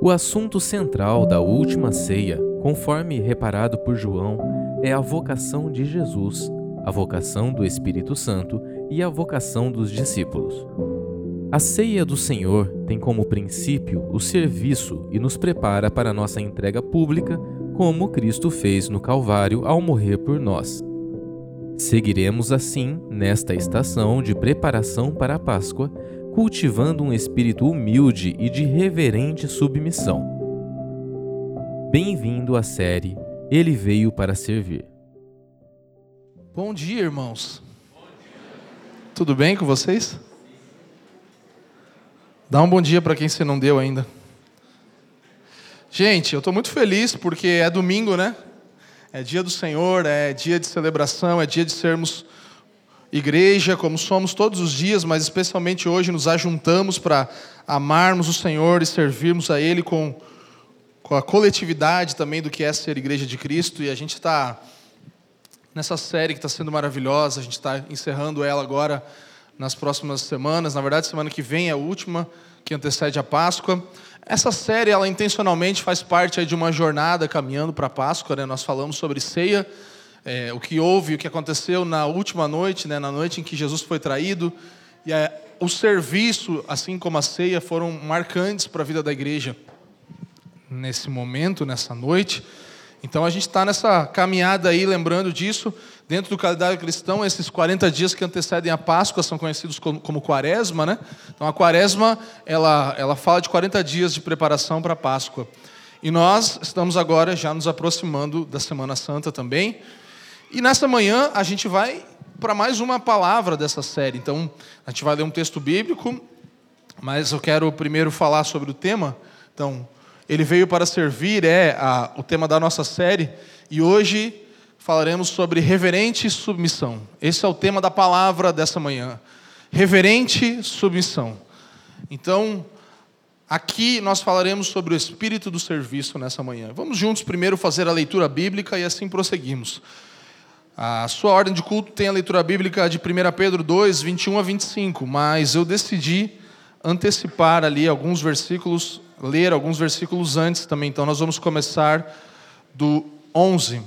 O assunto central da última ceia, conforme reparado por João, é a vocação de Jesus, a vocação do Espírito Santo e a vocação dos discípulos. A ceia do Senhor tem como princípio o serviço e nos prepara para nossa entrega pública, como Cristo fez no Calvário ao morrer por nós. Seguiremos assim nesta estação de preparação para a Páscoa, cultivando um espírito humilde e de reverente submissão. Bem-vindo à série Ele Veio para Servir. Bom dia, irmãos. Tudo bem com vocês? Dá um bom dia para quem você não deu ainda. Gente, eu estou muito feliz porque é domingo, né? É dia do Senhor, é dia de celebração, é dia de sermos igreja, como somos todos os dias, mas especialmente hoje nos ajuntamos para amarmos o Senhor e servirmos a Ele com, com a coletividade também do que é ser igreja de Cristo. E a gente está nessa série que está sendo maravilhosa, a gente está encerrando ela agora nas próximas semanas. Na verdade, semana que vem é a última que antecede a Páscoa. Essa série, ela intencionalmente faz parte de uma jornada caminhando para a Páscoa. Né? Nós falamos sobre ceia, é, o que houve, o que aconteceu na última noite, né? na noite em que Jesus foi traído. E o serviço, assim como a ceia, foram marcantes para a vida da igreja nesse momento, nessa noite. Então a gente está nessa caminhada aí, lembrando disso. Dentro do calendário cristão, esses 40 dias que antecedem a Páscoa são conhecidos como, como quaresma, né? Então a quaresma, ela, ela fala de 40 dias de preparação para a Páscoa. E nós estamos agora já nos aproximando da Semana Santa também. E nessa manhã a gente vai para mais uma palavra dessa série. Então a gente vai ler um texto bíblico, mas eu quero primeiro falar sobre o tema. Então, ele veio para servir é a, o tema da nossa série e hoje falaremos sobre reverente submissão. Esse é o tema da palavra dessa manhã. Reverente submissão. Então, aqui nós falaremos sobre o espírito do serviço nessa manhã. Vamos juntos primeiro fazer a leitura bíblica e assim prosseguimos. A sua ordem de culto tem a leitura bíblica de 1 Pedro 2, 21 a 25, mas eu decidi antecipar ali alguns versículos, ler alguns versículos antes também. Então nós vamos começar do 11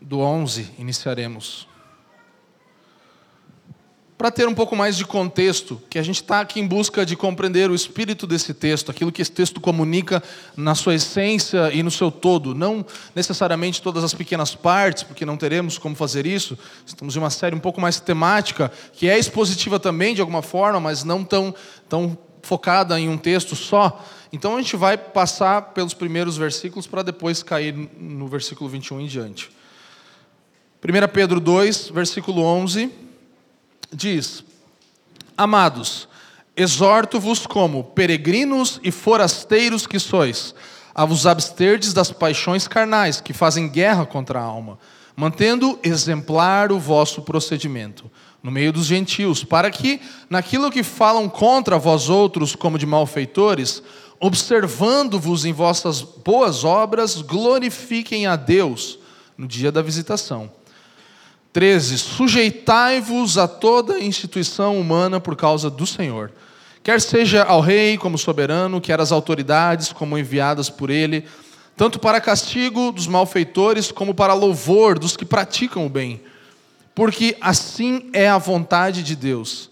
do 11 iniciaremos. Para ter um pouco mais de contexto, que a gente está aqui em busca de compreender o espírito desse texto, aquilo que esse texto comunica na sua essência e no seu todo, não necessariamente todas as pequenas partes, porque não teremos como fazer isso. Estamos em uma série um pouco mais temática, que é expositiva também de alguma forma, mas não tão, tão focada em um texto só. Então a gente vai passar pelos primeiros versículos para depois cair no versículo 21 em diante. 1 Pedro 2, versículo 11, diz: Amados, exorto-vos como peregrinos e forasteiros que sois, a vos absterdes das paixões carnais que fazem guerra contra a alma, mantendo exemplar o vosso procedimento no meio dos gentios, para que, naquilo que falam contra vós outros como de malfeitores, observando-vos em vossas boas obras, glorifiquem a Deus no dia da visitação. 13: Sujeitai-vos a toda instituição humana por causa do Senhor, quer seja ao rei como soberano, quer às autoridades como enviadas por ele, tanto para castigo dos malfeitores como para louvor dos que praticam o bem. Porque assim é a vontade de Deus,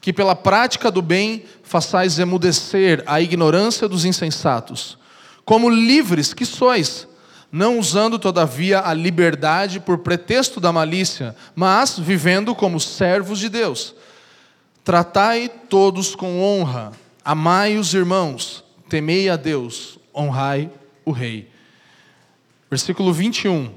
que pela prática do bem façais emudecer a ignorância dos insensatos, como livres que sois não usando, todavia, a liberdade por pretexto da malícia, mas vivendo como servos de Deus. Tratai todos com honra, amai os irmãos, temei a Deus, honrai o Rei. Versículo 21.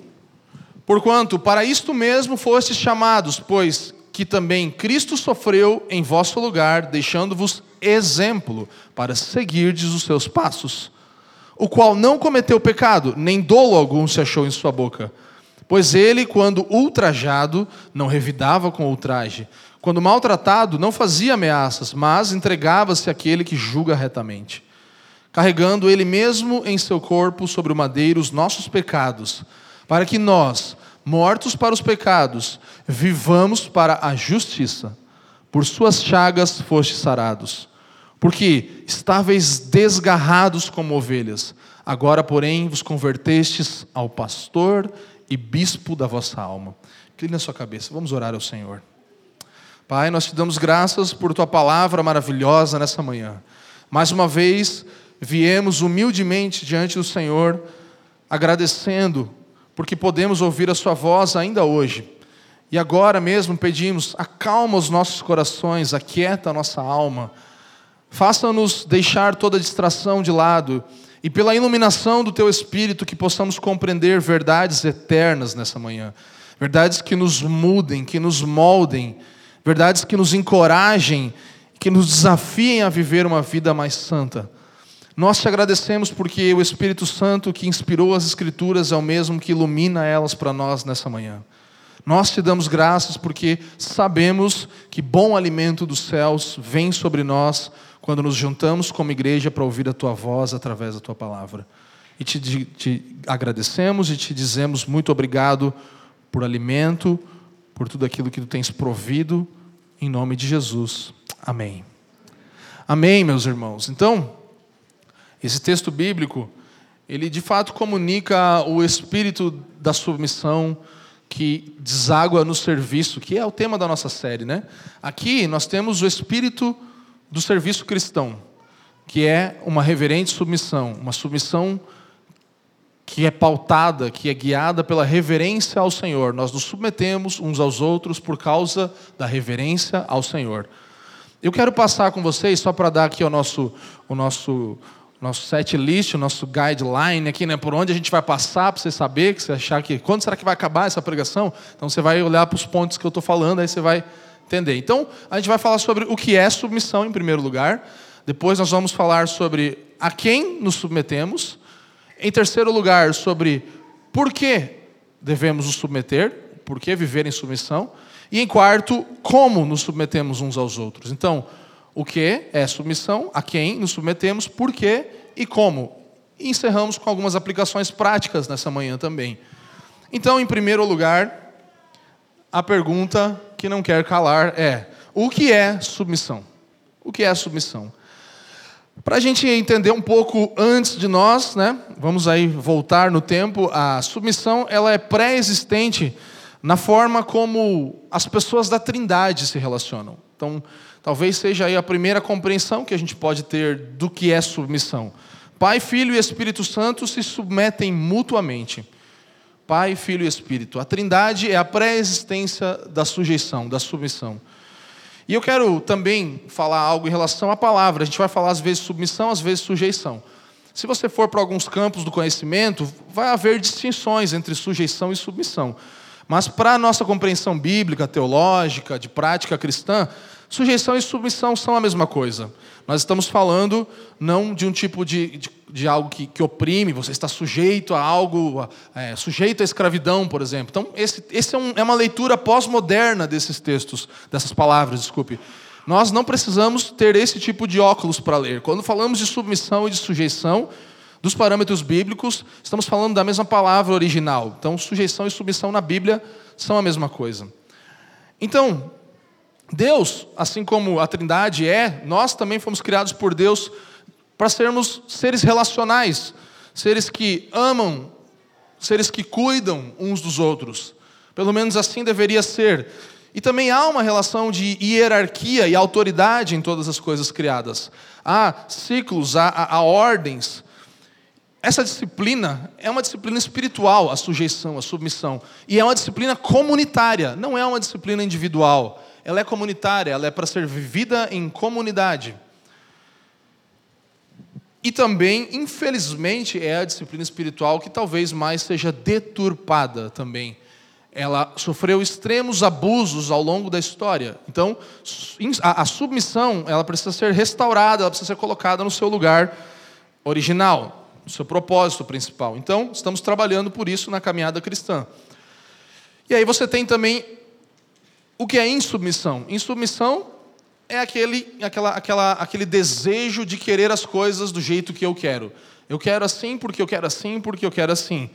Porquanto para isto mesmo fostes chamados, pois que também Cristo sofreu em vosso lugar, deixando-vos exemplo para seguirdes os seus passos o qual não cometeu pecado, nem dolo algum se achou em sua boca. Pois ele, quando ultrajado, não revidava com ultraje. Quando maltratado, não fazia ameaças, mas entregava-se àquele que julga retamente. Carregando ele mesmo em seu corpo sobre o madeiro os nossos pecados, para que nós, mortos para os pecados, vivamos para a justiça. Por suas chagas fostes sarados. Porque estáveis desgarrados como ovelhas, agora, porém, vos convertestes ao pastor e bispo da vossa alma. Clique na sua cabeça, vamos orar ao Senhor. Pai, nós te damos graças por tua palavra maravilhosa nessa manhã. Mais uma vez, viemos humildemente diante do Senhor, agradecendo, porque podemos ouvir a Sua voz ainda hoje. E agora mesmo pedimos, acalma os nossos corações, aquieta a nossa alma Faça-nos deixar toda distração de lado e, pela iluminação do Teu Espírito, que possamos compreender verdades eternas nessa manhã. Verdades que nos mudem, que nos moldem, verdades que nos encorajem, que nos desafiem a viver uma vida mais santa. Nós te agradecemos porque o Espírito Santo que inspirou as Escrituras é o mesmo que ilumina elas para nós nessa manhã. Nós te damos graças porque sabemos que bom alimento dos céus vem sobre nós quando nos juntamos como igreja para ouvir a tua voz através da tua palavra. E te, te, agradecemos e te dizemos muito obrigado por alimento, por tudo aquilo que tu tens provido, em nome de Jesus. Amém. Amém, meus irmãos. Então, esse texto bíblico, ele de fato comunica o espírito da submissão que deságua no serviço, que é o tema da nossa série, né? Aqui nós temos o espírito do serviço cristão, que é uma reverente submissão, uma submissão que é pautada, que é guiada pela reverência ao Senhor. Nós nos submetemos uns aos outros por causa da reverência ao Senhor. Eu quero passar com vocês, só para dar aqui o nosso, o nosso, nosso set list, o nosso guideline aqui, né, por onde a gente vai passar, para você saber, que você achar que quando será que vai acabar essa pregação? Então você vai olhar para os pontos que eu estou falando, aí você vai entender. Então, a gente vai falar sobre o que é submissão em primeiro lugar. Depois nós vamos falar sobre a quem nos submetemos. Em terceiro lugar, sobre por que devemos nos submeter, por que viver em submissão. E em quarto, como nos submetemos uns aos outros. Então, o que é submissão, a quem nos submetemos, por quê e como. E encerramos com algumas aplicações práticas nessa manhã também. Então, em primeiro lugar, a pergunta que não quer calar é: o que é submissão? O que é submissão? Para a gente entender um pouco antes de nós, né, vamos aí voltar no tempo, a submissão ela é pré-existente na forma como as pessoas da Trindade se relacionam. Então, talvez seja aí a primeira compreensão que a gente pode ter do que é submissão. Pai, Filho e Espírito Santo se submetem mutuamente. Pai, Filho e Espírito. A Trindade é a pré-existência da sujeição, da submissão. E eu quero também falar algo em relação à palavra. A gente vai falar às vezes submissão, às vezes sujeição. Se você for para alguns campos do conhecimento, vai haver distinções entre sujeição e submissão. Mas para a nossa compreensão bíblica, teológica, de prática cristã, sujeição e submissão são a mesma coisa. Nós estamos falando não de um tipo de, de, de algo que, que, oprime, você está sujeito a algo, é, sujeito à escravidão, por exemplo. Então, esse, esse é, um, é uma leitura pós-moderna desses textos, dessas palavras, desculpe. Nós não precisamos ter esse tipo de óculos para ler. Quando falamos de submissão e de sujeição, dos parâmetros bíblicos, estamos falando da mesma palavra original. Então, sujeição e submissão na Bíblia são a mesma coisa. Então, Deus, assim como a Trindade é, nós também fomos criados por Deus para sermos seres relacionais, seres que amam, seres que cuidam uns dos outros. Pelo menos assim deveria ser. E também há uma relação de hierarquia e autoridade em todas as coisas criadas. Há ciclos, há, há, há ordens. Essa disciplina é uma disciplina espiritual, a sujeição, a submissão. E é uma disciplina comunitária, não é uma disciplina individual ela é comunitária, ela é para ser vivida em comunidade. E também, infelizmente, é a disciplina espiritual que talvez mais seja deturpada também. Ela sofreu extremos abusos ao longo da história. Então, a, submissão, ela precisa ser restaurada, ela precisa ser colocada no seu lugar original, no seu propósito principal. Então, estamos trabalhando por isso na caminhada cristã. E aí você tem também o que é insubmissão? Insubmissão é aquele, aquela, aquela, aquele desejo de querer as coisas do jeito que eu quero. Eu quero assim porque eu quero assim porque eu quero assim.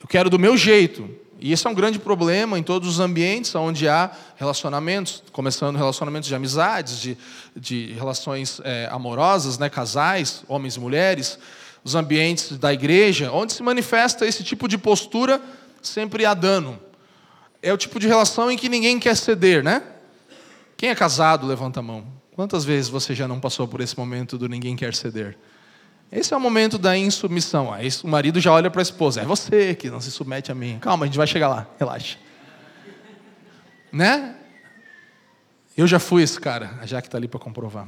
Eu quero do meu jeito. E esse é um grande problema em todos os ambientes onde há relacionamentos, começando relacionamentos de amizades, de, de relações é, amorosas, né, casais, homens e mulheres, os ambientes da igreja, onde se manifesta esse tipo de postura, sempre há dano. É o tipo de relação em que ninguém quer ceder, né? Quem é casado, levanta a mão. Quantas vezes você já não passou por esse momento do ninguém quer ceder? Esse é o momento da insubmissão. Aí o marido já olha para a esposa: é você que não se submete a mim. Calma, a gente vai chegar lá, relaxa. Né? Eu já fui esse cara, a Jaque está ali para comprovar.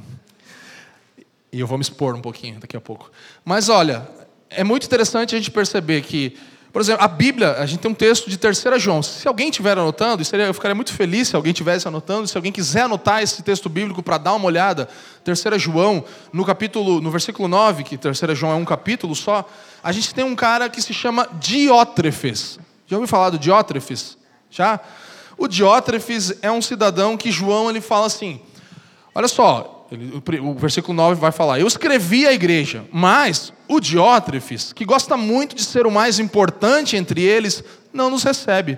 E eu vou me expor um pouquinho daqui a pouco. Mas olha, é muito interessante a gente perceber que por exemplo, a Bíblia, a gente tem um texto de 3 João. Se alguém estiver anotando, eu ficaria muito feliz se alguém estivesse anotando, se alguém quiser anotar esse texto bíblico para dar uma olhada, 3 João, no capítulo, no versículo 9, que 3 João é um capítulo só, a gente tem um cara que se chama Diótrefes. Já ouviu falar do Diótrefes? Já? O Diótrefes é um cidadão que João ele fala assim: olha só, ele, o versículo 9 vai falar: Eu escrevi a igreja, mas o Diótrefes, que gosta muito de ser o mais importante entre eles, não nos recebe.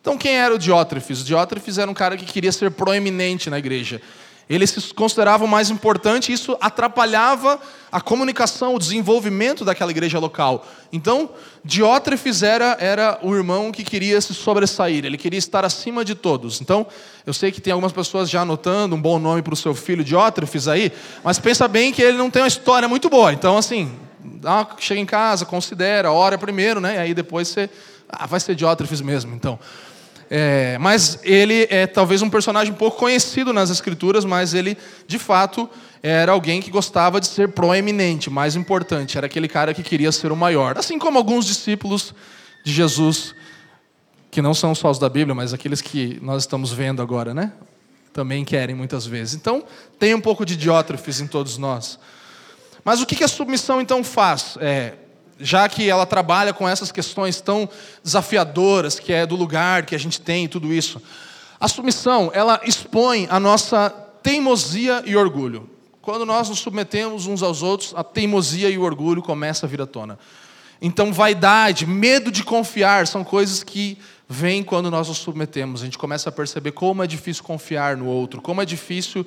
Então, quem era o Diótrefes? O Diótrefes era um cara que queria ser proeminente na igreja. Ele se considerava mais importante isso atrapalhava a comunicação, o desenvolvimento daquela igreja local. Então, Diótrefes era, era o irmão que queria se sobressair, ele queria estar acima de todos. Então, eu sei que tem algumas pessoas já anotando um bom nome para o seu filho Diótrefes aí, mas pensa bem que ele não tem uma história muito boa. Então, assim, chega em casa, considera, ora primeiro, né? E aí depois você. Ah, vai ser Diótrefes mesmo, então. É, mas ele é talvez um personagem pouco conhecido nas escrituras, mas ele, de fato, era alguém que gostava de ser proeminente, mais importante, era aquele cara que queria ser o maior. Assim como alguns discípulos de Jesus, que não são só os da Bíblia, mas aqueles que nós estamos vendo agora, né? Também querem muitas vezes. Então, tem um pouco de diótrofes em todos nós. Mas o que a submissão então faz? É, já que ela trabalha com essas questões tão desafiadoras, que é do lugar que a gente tem e tudo isso. A submissão, ela expõe a nossa teimosia e orgulho. Quando nós nos submetemos uns aos outros, a teimosia e o orgulho começam a vir à tona. Então, vaidade, medo de confiar, são coisas que vêm quando nós nos submetemos. A gente começa a perceber como é difícil confiar no outro, como é difícil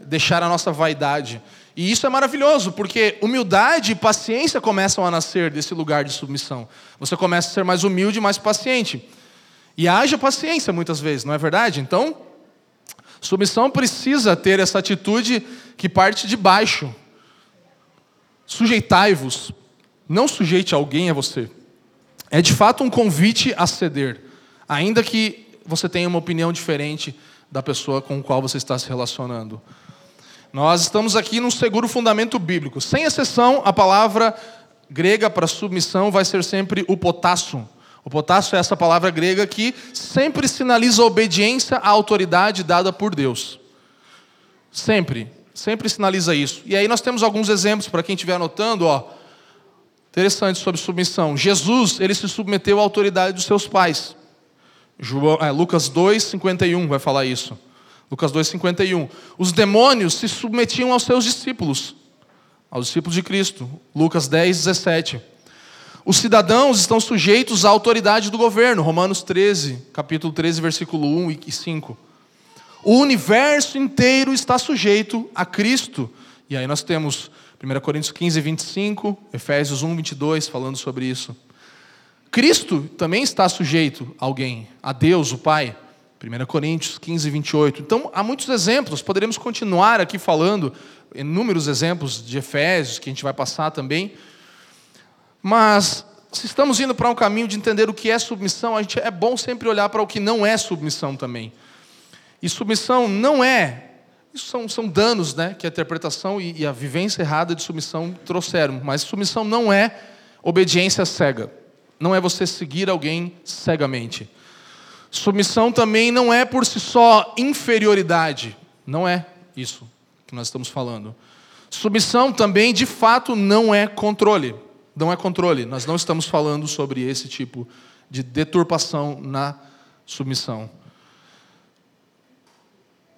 deixar a nossa vaidade. E isso é maravilhoso, porque humildade e paciência começam a nascer desse lugar de submissão. Você começa a ser mais humilde mais paciente. E haja paciência muitas vezes, não é verdade? Então, submissão precisa ter essa atitude que parte de baixo. Sujeitai-vos. Não sujeite alguém a você. É de fato um convite a ceder, ainda que você tenha uma opinião diferente da pessoa com a qual você está se relacionando. Nós estamos aqui num seguro fundamento bíblico. Sem exceção, a palavra grega para submissão vai ser sempre o potássio. O potássio é essa palavra grega que sempre sinaliza obediência à autoridade dada por Deus. Sempre, sempre sinaliza isso. E aí nós temos alguns exemplos para quem estiver anotando, ó. Interessante sobre submissão. Jesus, ele se submeteu à autoridade dos seus pais. João, é, Lucas 2, 51 vai falar isso. Lucas 2,51. Os demônios se submetiam aos seus discípulos, aos discípulos de Cristo. Lucas 10, 17. Os cidadãos estão sujeitos à autoridade do governo. Romanos 13, capítulo 13, versículo 1 e 5. O universo inteiro está sujeito a Cristo. E aí nós temos 1 Coríntios 15, 25, Efésios 1, 22, falando sobre isso. Cristo também está sujeito a alguém, a Deus, o Pai. 1 Coríntios 15, 28. Então, há muitos exemplos, poderíamos continuar aqui falando, inúmeros exemplos de Efésios, que a gente vai passar também. Mas, se estamos indo para um caminho de entender o que é submissão, a gente, é bom sempre olhar para o que não é submissão também. E submissão não é. Isso são, são danos né, que a interpretação e, e a vivência errada de submissão trouxeram. Mas submissão não é obediência cega. Não é você seguir alguém cegamente. Submissão também não é por si só inferioridade. Não é isso que nós estamos falando. Submissão também, de fato, não é controle. Não é controle. Nós não estamos falando sobre esse tipo de deturpação na submissão.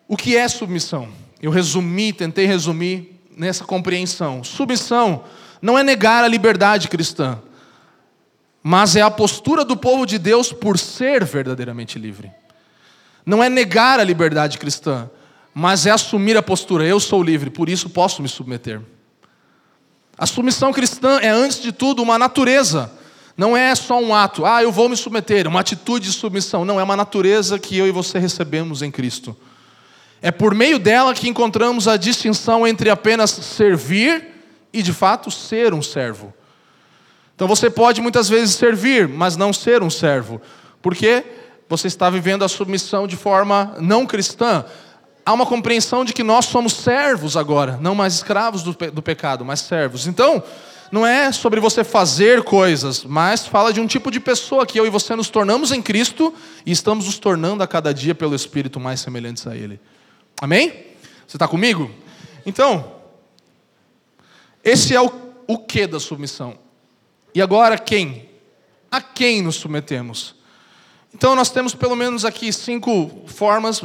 O que é submissão? Eu resumi, tentei resumir nessa compreensão. Submissão não é negar a liberdade cristã. Mas é a postura do povo de Deus por ser verdadeiramente livre. Não é negar a liberdade cristã, mas é assumir a postura: eu sou livre, por isso posso me submeter. A submissão cristã é, antes de tudo, uma natureza. Não é só um ato, ah, eu vou me submeter, uma atitude de submissão. Não, é uma natureza que eu e você recebemos em Cristo. É por meio dela que encontramos a distinção entre apenas servir e, de fato, ser um servo. Então você pode muitas vezes servir, mas não ser um servo, porque você está vivendo a submissão de forma não cristã. Há uma compreensão de que nós somos servos agora, não mais escravos do, do pecado, mas servos. Então, não é sobre você fazer coisas, mas fala de um tipo de pessoa que eu e você nos tornamos em Cristo e estamos nos tornando a cada dia pelo Espírito mais semelhantes a Ele. Amém? Você está comigo? Então, esse é o, o que da submissão. E agora quem? A quem nos submetemos? Então nós temos pelo menos aqui cinco formas,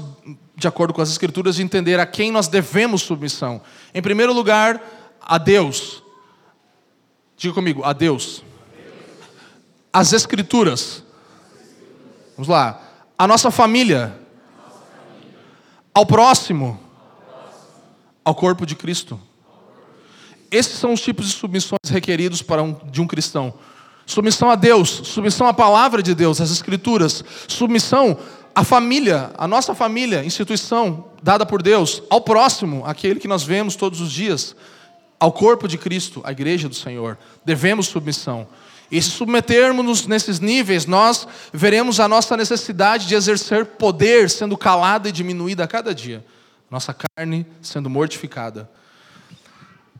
de acordo com as Escrituras, de entender a quem nós devemos submissão. Em primeiro lugar, a Deus. Diga comigo, a Deus. As Escrituras. Vamos lá. A nossa família. Ao próximo. Ao corpo de Cristo. Esses são os tipos de submissões requeridos para um, de um cristão. Submissão a Deus, submissão à palavra de Deus, às Escrituras, submissão à família, à nossa família, instituição dada por Deus, ao próximo, aquele que nós vemos todos os dias, ao corpo de Cristo, à igreja do Senhor. Devemos submissão. E se submetermos nesses níveis, nós veremos a nossa necessidade de exercer poder sendo calada e diminuída a cada dia, nossa carne sendo mortificada.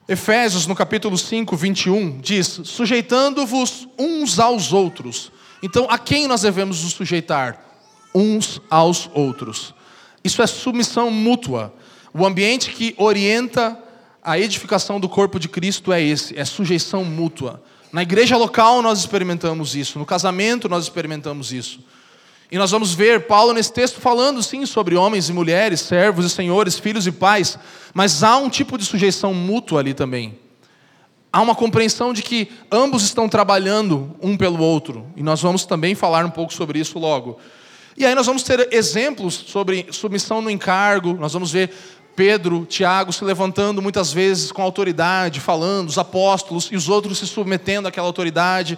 Efésios, no capítulo 5, 21, diz: sujeitando-vos uns aos outros. Então, a quem nós devemos nos sujeitar? Uns aos outros. Isso é submissão mútua. O ambiente que orienta a edificação do corpo de Cristo é esse: é sujeição mútua. Na igreja local nós experimentamos isso, no casamento nós experimentamos isso. E nós vamos ver Paulo nesse texto falando sim sobre homens e mulheres, servos e senhores, filhos e pais, mas há um tipo de sujeição mútua ali também. Há uma compreensão de que ambos estão trabalhando um pelo outro, e nós vamos também falar um pouco sobre isso logo. E aí nós vamos ter exemplos sobre submissão no encargo, nós vamos ver Pedro, Tiago se levantando muitas vezes com autoridade, falando, os apóstolos e os outros se submetendo àquela autoridade.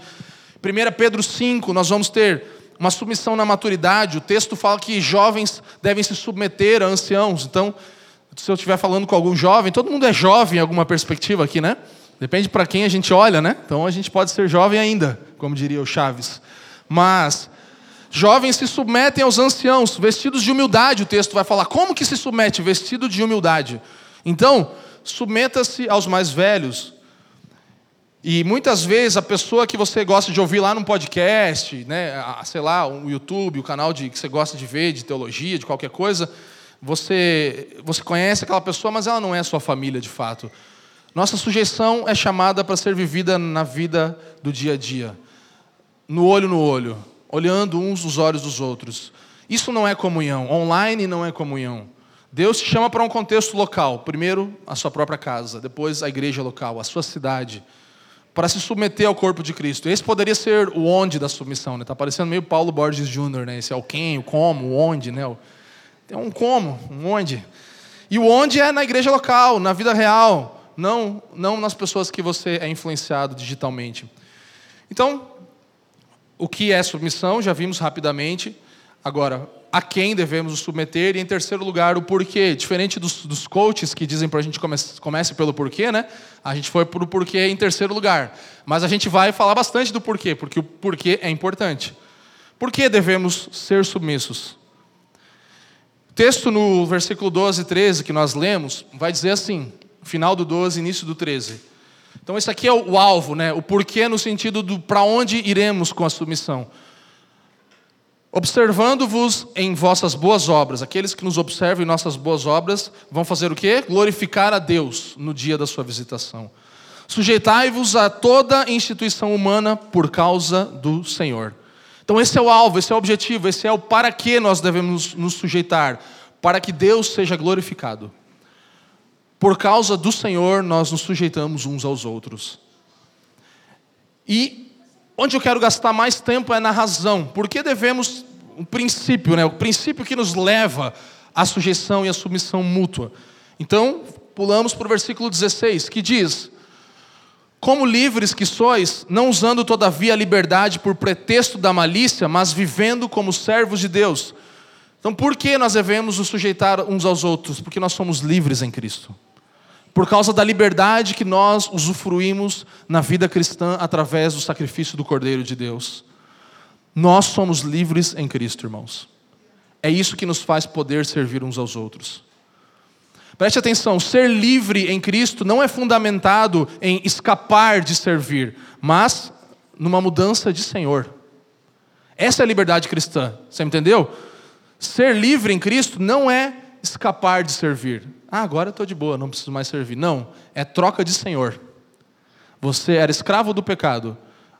1 Pedro 5, nós vamos ter uma submissão na maturidade. O texto fala que jovens devem se submeter a anciãos. Então, se eu estiver falando com algum jovem, todo mundo é jovem em alguma perspectiva aqui, né? Depende para quem a gente olha, né? Então a gente pode ser jovem ainda, como diria o Chaves. Mas jovens se submetem aos anciãos, vestidos de humildade. O texto vai falar como que se submete, vestido de humildade. Então, submeta-se aos mais velhos, e muitas vezes a pessoa que você gosta de ouvir lá no podcast, né, sei lá, o YouTube, o canal de, que você gosta de ver, de teologia, de qualquer coisa, você, você conhece aquela pessoa, mas ela não é sua família de fato. Nossa sujeição é chamada para ser vivida na vida do dia a dia, no olho no olho, olhando uns nos olhos dos outros. Isso não é comunhão. Online não é comunhão. Deus te chama para um contexto local. Primeiro, a sua própria casa, depois a igreja local, a sua cidade para se submeter ao corpo de Cristo. Esse poderia ser o onde da submissão, né? Tá parecendo meio Paulo Borges Jr., né? Esse é o quem, o como, o onde, né? Tem um como, um onde. E o onde é na igreja local, na vida real, não não nas pessoas que você é influenciado digitalmente. Então, o que é submissão? Já vimos rapidamente. Agora, a quem devemos nos submeter, e em terceiro lugar, o porquê. Diferente dos, dos coaches que dizem para a gente comece, comece pelo porquê, né? A gente foi para o porquê em terceiro lugar. Mas a gente vai falar bastante do porquê, porque o porquê é importante. Por que devemos ser submissos? O texto no versículo 12 e 13 que nós lemos vai dizer assim, final do 12, início do 13. Então, esse aqui é o alvo, né? o porquê no sentido do para onde iremos com a submissão. Observando-vos em vossas boas obras, aqueles que nos observam em nossas boas obras vão fazer o quê? Glorificar a Deus no dia da sua visitação. Sujeitai-vos a toda instituição humana por causa do Senhor. Então, esse é o alvo, esse é o objetivo, esse é o para que nós devemos nos sujeitar para que Deus seja glorificado. Por causa do Senhor, nós nos sujeitamos uns aos outros. E onde eu quero gastar mais tempo é na razão. Por que devemos um princípio, né? O princípio que nos leva à sujeição e à submissão mútua. Então, pulamos para o versículo 16, que diz: Como livres que sois, não usando todavia a liberdade por pretexto da malícia, mas vivendo como servos de Deus. Então, por que nós devemos nos sujeitar uns aos outros? Porque nós somos livres em Cristo. Por causa da liberdade que nós usufruímos na vida cristã através do sacrifício do Cordeiro de Deus. Nós somos livres em Cristo, irmãos. É isso que nos faz poder servir uns aos outros. Preste atenção: ser livre em Cristo não é fundamentado em escapar de servir, mas numa mudança de Senhor. Essa é a liberdade cristã, você entendeu? Ser livre em Cristo não é escapar de servir. Ah, agora estou de boa, não preciso mais servir. Não, é troca de Senhor. Você era escravo do pecado,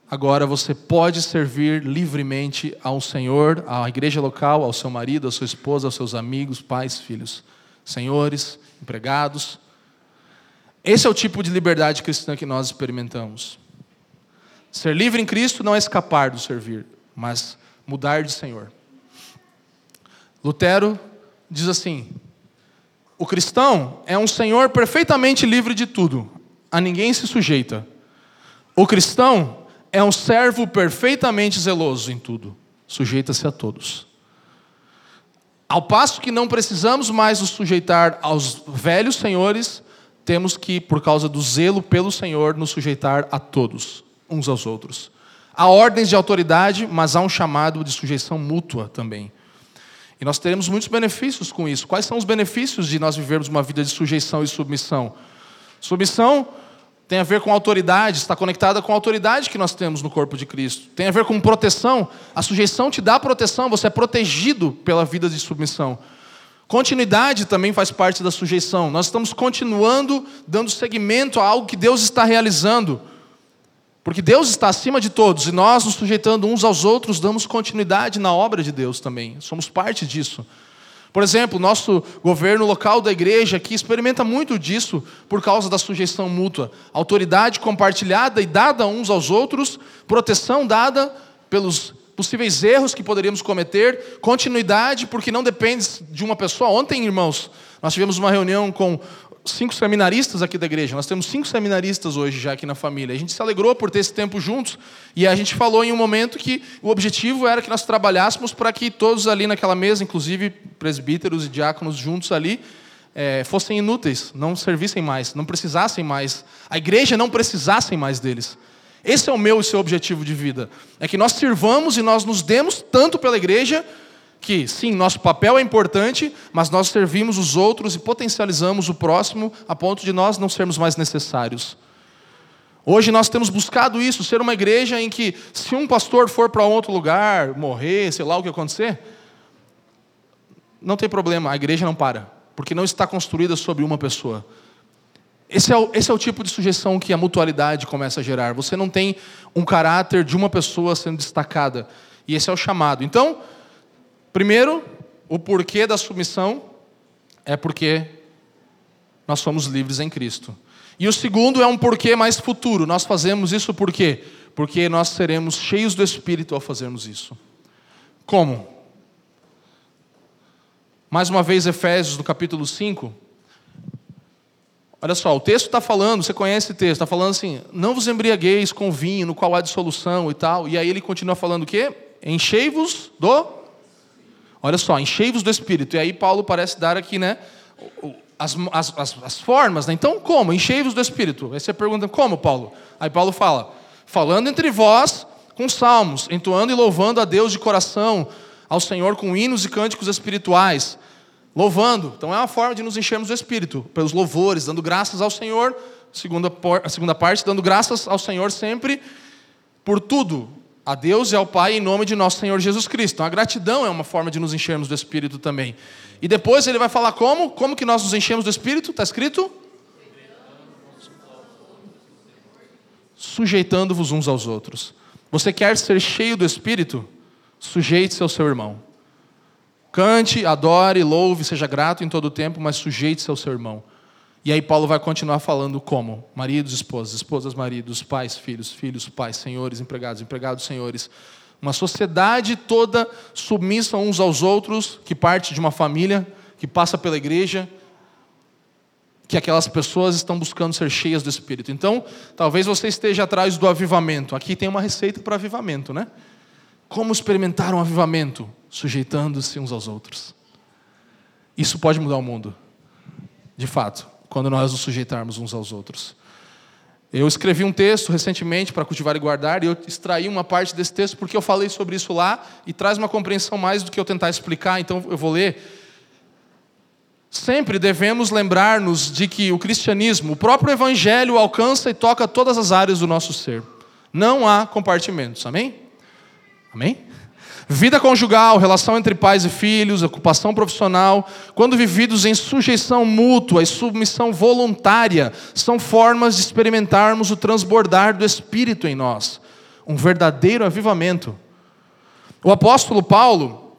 agora você pode servir livremente ao Senhor, à igreja local, ao seu marido, à sua esposa, aos seus amigos, pais, filhos, senhores, empregados. Esse é o tipo de liberdade cristã que nós experimentamos. Ser livre em Cristo não é escapar do servir, mas mudar de Senhor. Lutero diz assim: o cristão é um senhor perfeitamente livre de tudo, a ninguém se sujeita. O cristão é um servo perfeitamente zeloso em tudo, sujeita-se a todos. Ao passo que não precisamos mais nos sujeitar aos velhos senhores, temos que, por causa do zelo pelo Senhor, nos sujeitar a todos, uns aos outros. Há ordens de autoridade, mas há um chamado de sujeição mútua também. E nós teremos muitos benefícios com isso. Quais são os benefícios de nós vivermos uma vida de sujeição e submissão? Submissão tem a ver com autoridade, está conectada com a autoridade que nós temos no corpo de Cristo. Tem a ver com proteção. A sujeição te dá proteção, você é protegido pela vida de submissão. Continuidade também faz parte da sujeição. Nós estamos continuando dando seguimento a algo que Deus está realizando. Porque Deus está acima de todos e nós, nos sujeitando uns aos outros, damos continuidade na obra de Deus também. Somos parte disso. Por exemplo, nosso governo local da igreja aqui experimenta muito disso por causa da sujeição mútua. Autoridade compartilhada e dada uns aos outros, proteção dada pelos possíveis erros que poderíamos cometer, continuidade, porque não depende de uma pessoa. Ontem, irmãos, nós tivemos uma reunião com cinco seminaristas aqui da igreja. Nós temos cinco seminaristas hoje já aqui na família. A gente se alegrou por ter esse tempo juntos e a gente falou em um momento que o objetivo era que nós trabalhássemos para que todos ali naquela mesa, inclusive presbíteros e diáconos juntos ali, é, fossem inúteis, não servissem mais, não precisassem mais, a igreja não precisasse mais deles. Esse é o meu e seu objetivo de vida. É que nós sirvamos e nós nos demos tanto pela igreja que, sim, nosso papel é importante, mas nós servimos os outros e potencializamos o próximo a ponto de nós não sermos mais necessários. Hoje nós temos buscado isso, ser uma igreja em que, se um pastor for para outro lugar, morrer, sei lá o que acontecer, não tem problema, a igreja não para, porque não está construída sobre uma pessoa. Esse é, o, esse é o tipo de sujeição que a mutualidade começa a gerar. Você não tem um caráter de uma pessoa sendo destacada. E esse é o chamado. Então, Primeiro, o porquê da submissão é porque nós somos livres em Cristo. E o segundo é um porquê mais futuro. Nós fazemos isso por quê? Porque nós seremos cheios do Espírito ao fazermos isso. Como? Mais uma vez, Efésios, no capítulo 5. Olha só, o texto está falando, você conhece o texto, está falando assim: não vos embriagueis com vinho, no qual há dissolução e tal. E aí ele continua falando o quê? Enchei-vos do Olha só, enchei-vos do Espírito. E aí Paulo parece dar aqui, né? As, as, as, as formas, né? Então, como? Enchei-vos do Espírito. Aí você pergunta, como, Paulo? Aí Paulo fala, falando entre vós com salmos, entoando e louvando a Deus de coração, ao Senhor com hinos e cânticos espirituais. Louvando. Então é uma forma de nos enchermos do Espírito, pelos louvores, dando graças ao Senhor. Segunda, a segunda parte, dando graças ao Senhor sempre por tudo, a Deus e ao Pai em nome de nosso Senhor Jesus Cristo. Então, a gratidão é uma forma de nos enchermos do Espírito também. E depois ele vai falar como? Como que nós nos enchemos do Espírito? Está escrito? Sujeitando-vos uns aos outros. Você quer ser cheio do Espírito? Sujeite-se ao seu irmão. Cante, adore, louve, seja grato em todo o tempo, mas sujeite-se ao seu irmão. E aí Paulo vai continuar falando como? Maridos, esposas, esposas, maridos, pais, filhos, filhos, pais, senhores, empregados, empregados, senhores. Uma sociedade toda submissa uns aos outros, que parte de uma família, que passa pela igreja, que aquelas pessoas estão buscando ser cheias do Espírito. Então, talvez você esteja atrás do avivamento. Aqui tem uma receita para avivamento, né? Como experimentar um avivamento? Sujeitando-se uns aos outros. Isso pode mudar o mundo. De fato quando nós nos sujeitarmos uns aos outros. Eu escrevi um texto recentemente para cultivar e guardar, e eu extraí uma parte desse texto porque eu falei sobre isso lá e traz uma compreensão mais do que eu tentar explicar, então eu vou ler. Sempre devemos lembrar-nos de que o cristianismo, o próprio evangelho, alcança e toca todas as áreas do nosso ser. Não há compartimentos, amém? Amém? Vida conjugal, relação entre pais e filhos, ocupação profissional, quando vividos em sujeição mútua e submissão voluntária, são formas de experimentarmos o transbordar do Espírito em nós, um verdadeiro avivamento. O apóstolo Paulo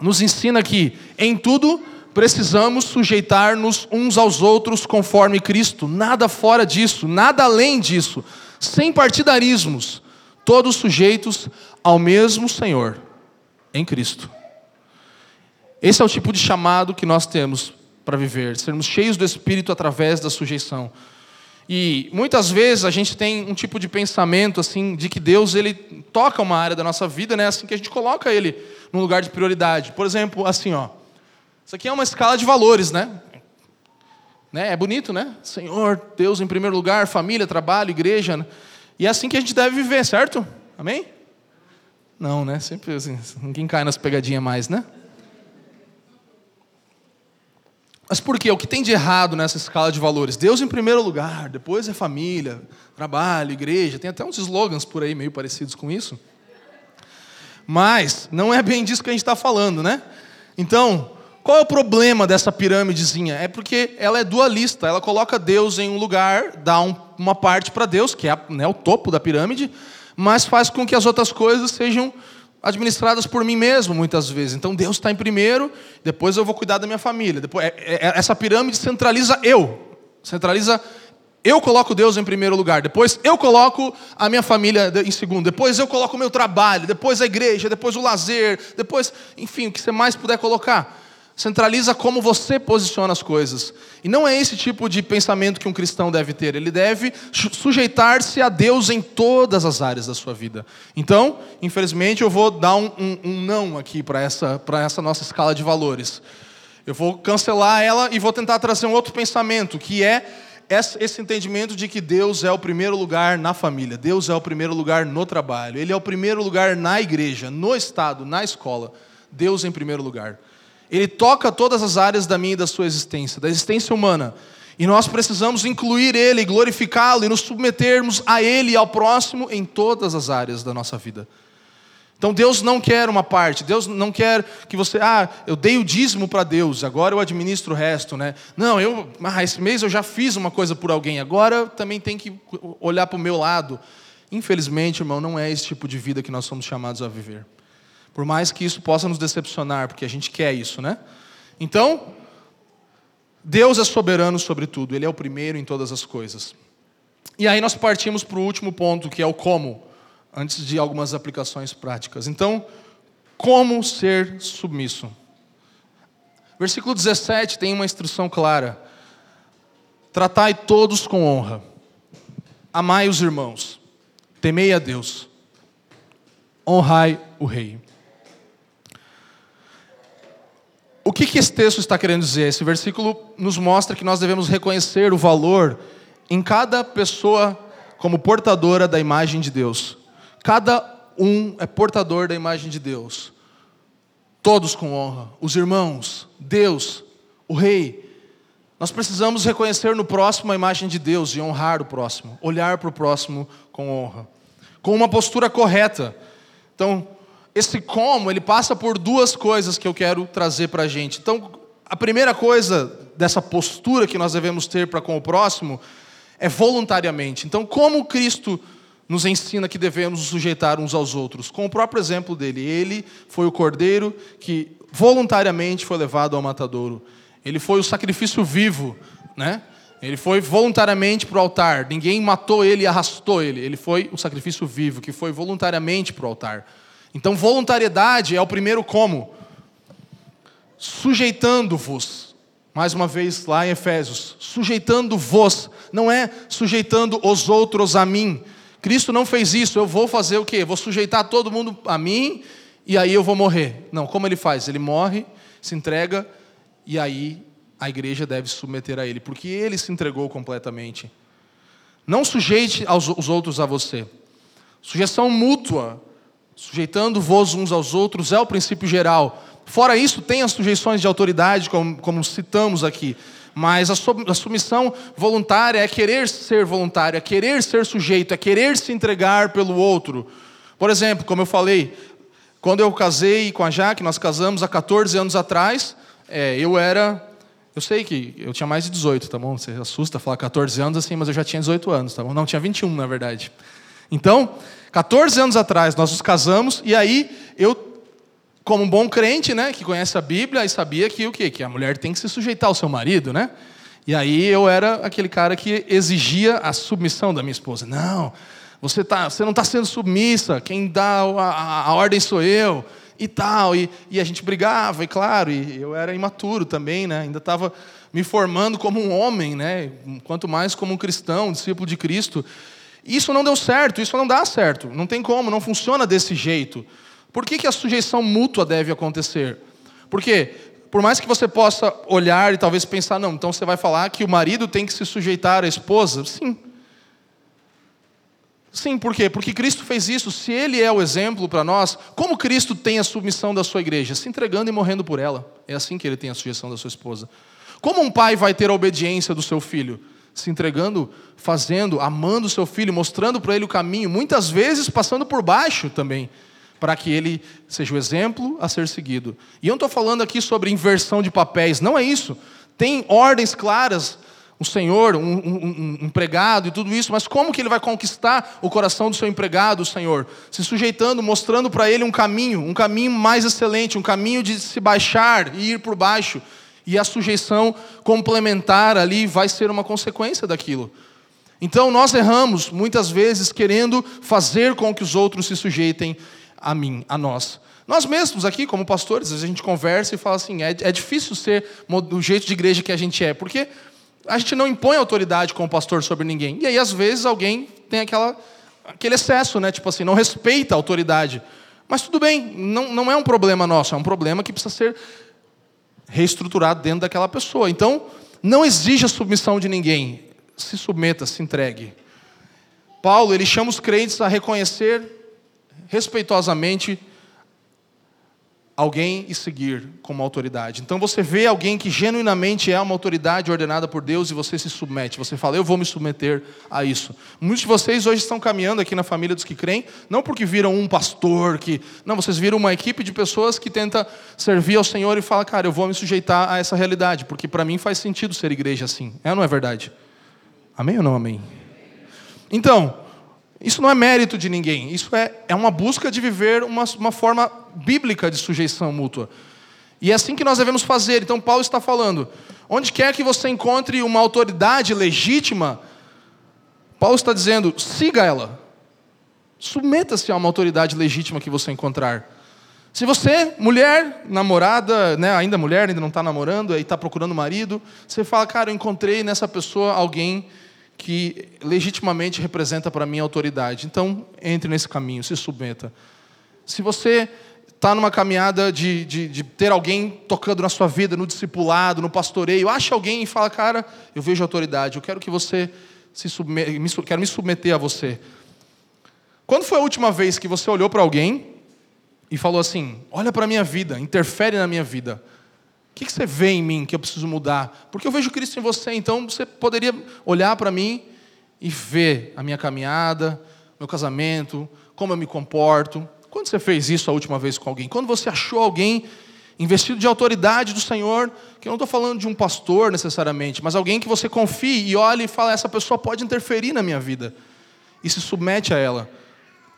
nos ensina que, em tudo, precisamos sujeitar-nos uns aos outros conforme Cristo, nada fora disso, nada além disso, sem partidarismos, todos sujeitos ao mesmo Senhor em Cristo. Esse é o tipo de chamado que nós temos para viver, sermos cheios do Espírito através da sujeição. E muitas vezes a gente tem um tipo de pensamento assim de que Deus ele toca uma área da nossa vida, né, assim que a gente coloca ele num lugar de prioridade. Por exemplo, assim, ó. Isso aqui é uma escala de valores, né? né? É bonito, né? Senhor, Deus em primeiro lugar, família, trabalho, igreja. Né? E é assim que a gente deve viver, certo? Amém? Não, né? Sempre assim, ninguém cai nas pegadinhas mais, né? Mas por quê? O que tem de errado nessa escala de valores? Deus em primeiro lugar, depois é família, trabalho, igreja, tem até uns slogans por aí meio parecidos com isso. Mas não é bem disso que a gente está falando, né? Então, qual é o problema dessa pirâmidezinha? É porque ela é dualista, ela coloca Deus em um lugar, dá um, uma parte para Deus, que é né, o topo da pirâmide, mas faz com que as outras coisas sejam administradas por mim mesmo, muitas vezes. Então Deus está em primeiro, depois eu vou cuidar da minha família. Depois, é, é, é, essa pirâmide centraliza eu, centraliza eu coloco Deus em primeiro lugar, depois eu coloco a minha família em segundo, depois eu coloco o meu trabalho, depois a igreja, depois o lazer, depois, enfim, o que você mais puder colocar centraliza como você posiciona as coisas. E não é esse tipo de pensamento que um cristão deve ter. Ele deve sujeitar-se a Deus em todas as áreas da sua vida. Então, infelizmente, eu vou dar um, um, um não aqui para essa, essa nossa escala de valores. Eu vou cancelar ela e vou tentar trazer um outro pensamento, que é esse entendimento de que Deus é o primeiro lugar na família, Deus é o primeiro lugar no trabalho, Ele é o primeiro lugar na igreja, no Estado, na escola. Deus em primeiro lugar. Ele toca todas as áreas da minha e da sua existência, da existência humana. E nós precisamos incluir Ele, glorificá-lo e nos submetermos a Ele e ao próximo em todas as áreas da nossa vida. Então Deus não quer uma parte, Deus não quer que você, ah, eu dei o dízimo para Deus, agora eu administro o resto, né? Não, eu, ah, esse mês eu já fiz uma coisa por alguém, agora também tem que olhar para o meu lado. Infelizmente, irmão, não é esse tipo de vida que nós somos chamados a viver. Por mais que isso possa nos decepcionar, porque a gente quer isso, né? Então, Deus é soberano sobre tudo, Ele é o primeiro em todas as coisas. E aí nós partimos para o último ponto, que é o como, antes de algumas aplicações práticas. Então, como ser submisso? Versículo 17 tem uma instrução clara: Tratai todos com honra, amai os irmãos, temei a Deus, honrai o rei. O que, que esse texto está querendo dizer? Esse versículo nos mostra que nós devemos reconhecer o valor em cada pessoa como portadora da imagem de Deus. Cada um é portador da imagem de Deus. Todos com honra. Os irmãos, Deus, o Rei. Nós precisamos reconhecer no próximo a imagem de Deus e honrar o próximo. Olhar para o próximo com honra. Com uma postura correta. Então, esse como, ele passa por duas coisas que eu quero trazer para a gente. Então, a primeira coisa dessa postura que nós devemos ter para com o próximo é voluntariamente. Então, como Cristo nos ensina que devemos nos sujeitar uns aos outros? Com o próprio exemplo dele. Ele foi o cordeiro que voluntariamente foi levado ao matadouro. Ele foi o sacrifício vivo, né? Ele foi voluntariamente para o altar. Ninguém matou ele e arrastou ele. Ele foi o sacrifício vivo, que foi voluntariamente para o altar. Então, voluntariedade é o primeiro como. Sujeitando-vos. Mais uma vez lá em Efésios. Sujeitando-vos. Não é sujeitando os outros a mim. Cristo não fez isso. Eu vou fazer o quê? vou sujeitar todo mundo a mim e aí eu vou morrer. Não, como ele faz? Ele morre, se entrega e aí a igreja deve se submeter a ele, porque ele se entregou completamente. Não sujeite aos, os outros a você. Sujeição mútua, sujeitando-vos uns aos outros, é o princípio geral. Fora isso, tem as sujeições de autoridade, como, como citamos aqui. Mas a submissão voluntária é querer ser voluntário, é querer ser sujeito, é querer se entregar pelo outro. Por exemplo, como eu falei, quando eu casei com a Jaque, nós casamos há 14 anos atrás, é, eu era eu sei que eu tinha mais de 18, tá bom? Você assusta falar 14 anos assim, mas eu já tinha 18 anos, tá bom? Não, tinha 21, na verdade. Então, 14 anos atrás, nós nos casamos, e aí eu, como um bom crente, né, que conhece a Bíblia, e sabia que o quê? Que a mulher tem que se sujeitar ao seu marido, né? E aí eu era aquele cara que exigia a submissão da minha esposa. Não, você, tá, você não está sendo submissa, quem dá a, a, a ordem sou eu e tal. E, e a gente brigava, e claro, e eu era imaturo também, né? ainda estava me formando como um homem, né? quanto mais como um cristão, discípulo de Cristo. Isso não deu certo, isso não dá certo, não tem como, não funciona desse jeito. Por que, que a sujeição mútua deve acontecer? Porque, por mais que você possa olhar e talvez pensar, não, então você vai falar que o marido tem que se sujeitar à esposa? Sim, Sim, por quê? Porque Cristo fez isso. Se Ele é o exemplo para nós, como Cristo tem a submissão da sua igreja? Se entregando e morrendo por ela. É assim que Ele tem a sujeição da sua esposa. Como um pai vai ter a obediência do seu filho? Se entregando, fazendo, amando o seu filho, mostrando para ele o caminho, muitas vezes passando por baixo também, para que ele seja o exemplo a ser seguido. E eu não estou falando aqui sobre inversão de papéis, não é isso. Tem ordens claras um senhor, um, um, um, empregado e tudo isso, mas como que ele vai conquistar o coração do seu empregado, o Senhor? Se sujeitando, mostrando para ele um caminho, um caminho mais excelente, um caminho de se baixar e ir por baixo. E a sujeição complementar ali vai ser uma consequência daquilo. Então nós erramos muitas vezes querendo fazer com que os outros se sujeitem a mim, a nós. Nós mesmos aqui, como pastores, a gente conversa e fala assim: é, é difícil ser do jeito de igreja que a gente é, porque a gente não impõe autoridade como pastor sobre ninguém. E aí, às vezes, alguém tem aquela, aquele excesso, né? Tipo assim, não respeita a autoridade. Mas tudo bem, não, não é um problema nosso, é um problema que precisa ser reestruturado dentro daquela pessoa. Então, não exija submissão de ninguém. Se submeta, se entregue. Paulo, ele chama os crentes a reconhecer respeitosamente alguém e seguir como autoridade. Então você vê alguém que genuinamente é uma autoridade ordenada por Deus e você se submete. Você fala, eu vou me submeter a isso. Muitos de vocês hoje estão caminhando aqui na família dos que creem, não porque viram um pastor, que. Não, vocês viram uma equipe de pessoas que tenta servir ao Senhor e fala, cara, eu vou me sujeitar a essa realidade, porque para mim faz sentido ser igreja assim. É ou não é verdade? Amém ou não amém? Então, isso não é mérito de ninguém, isso é, é uma busca de viver uma, uma forma bíblica de sujeição mútua. E é assim que nós devemos fazer. Então, Paulo está falando: onde quer que você encontre uma autoridade legítima, Paulo está dizendo: siga ela, submeta-se a uma autoridade legítima que você encontrar. Se você, mulher, namorada, né, ainda mulher, ainda não está namorando, e está procurando marido, você fala, cara, eu encontrei nessa pessoa alguém que legitimamente representa para mim a autoridade. Então, entre nesse caminho, se submeta. Se você está numa caminhada de, de, de, ter alguém tocando na sua vida, no discipulado, no pastoreio, acha alguém e fala, cara, eu vejo autoridade, eu quero que você se submeta, me, quero me submeter a você. Quando foi a última vez que você olhou para alguém e falou assim, olha para a minha vida, interfere na minha vida? O que você vê em mim que eu preciso mudar? Porque eu vejo Cristo em você, então você poderia olhar para mim e ver a minha caminhada, meu casamento, como eu me comporto. Quando você fez isso a última vez com alguém? Quando você achou alguém investido de autoridade do Senhor, que eu não estou falando de um pastor necessariamente, mas alguém que você confie e olhe e fala: essa pessoa pode interferir na minha vida, e se submete a ela.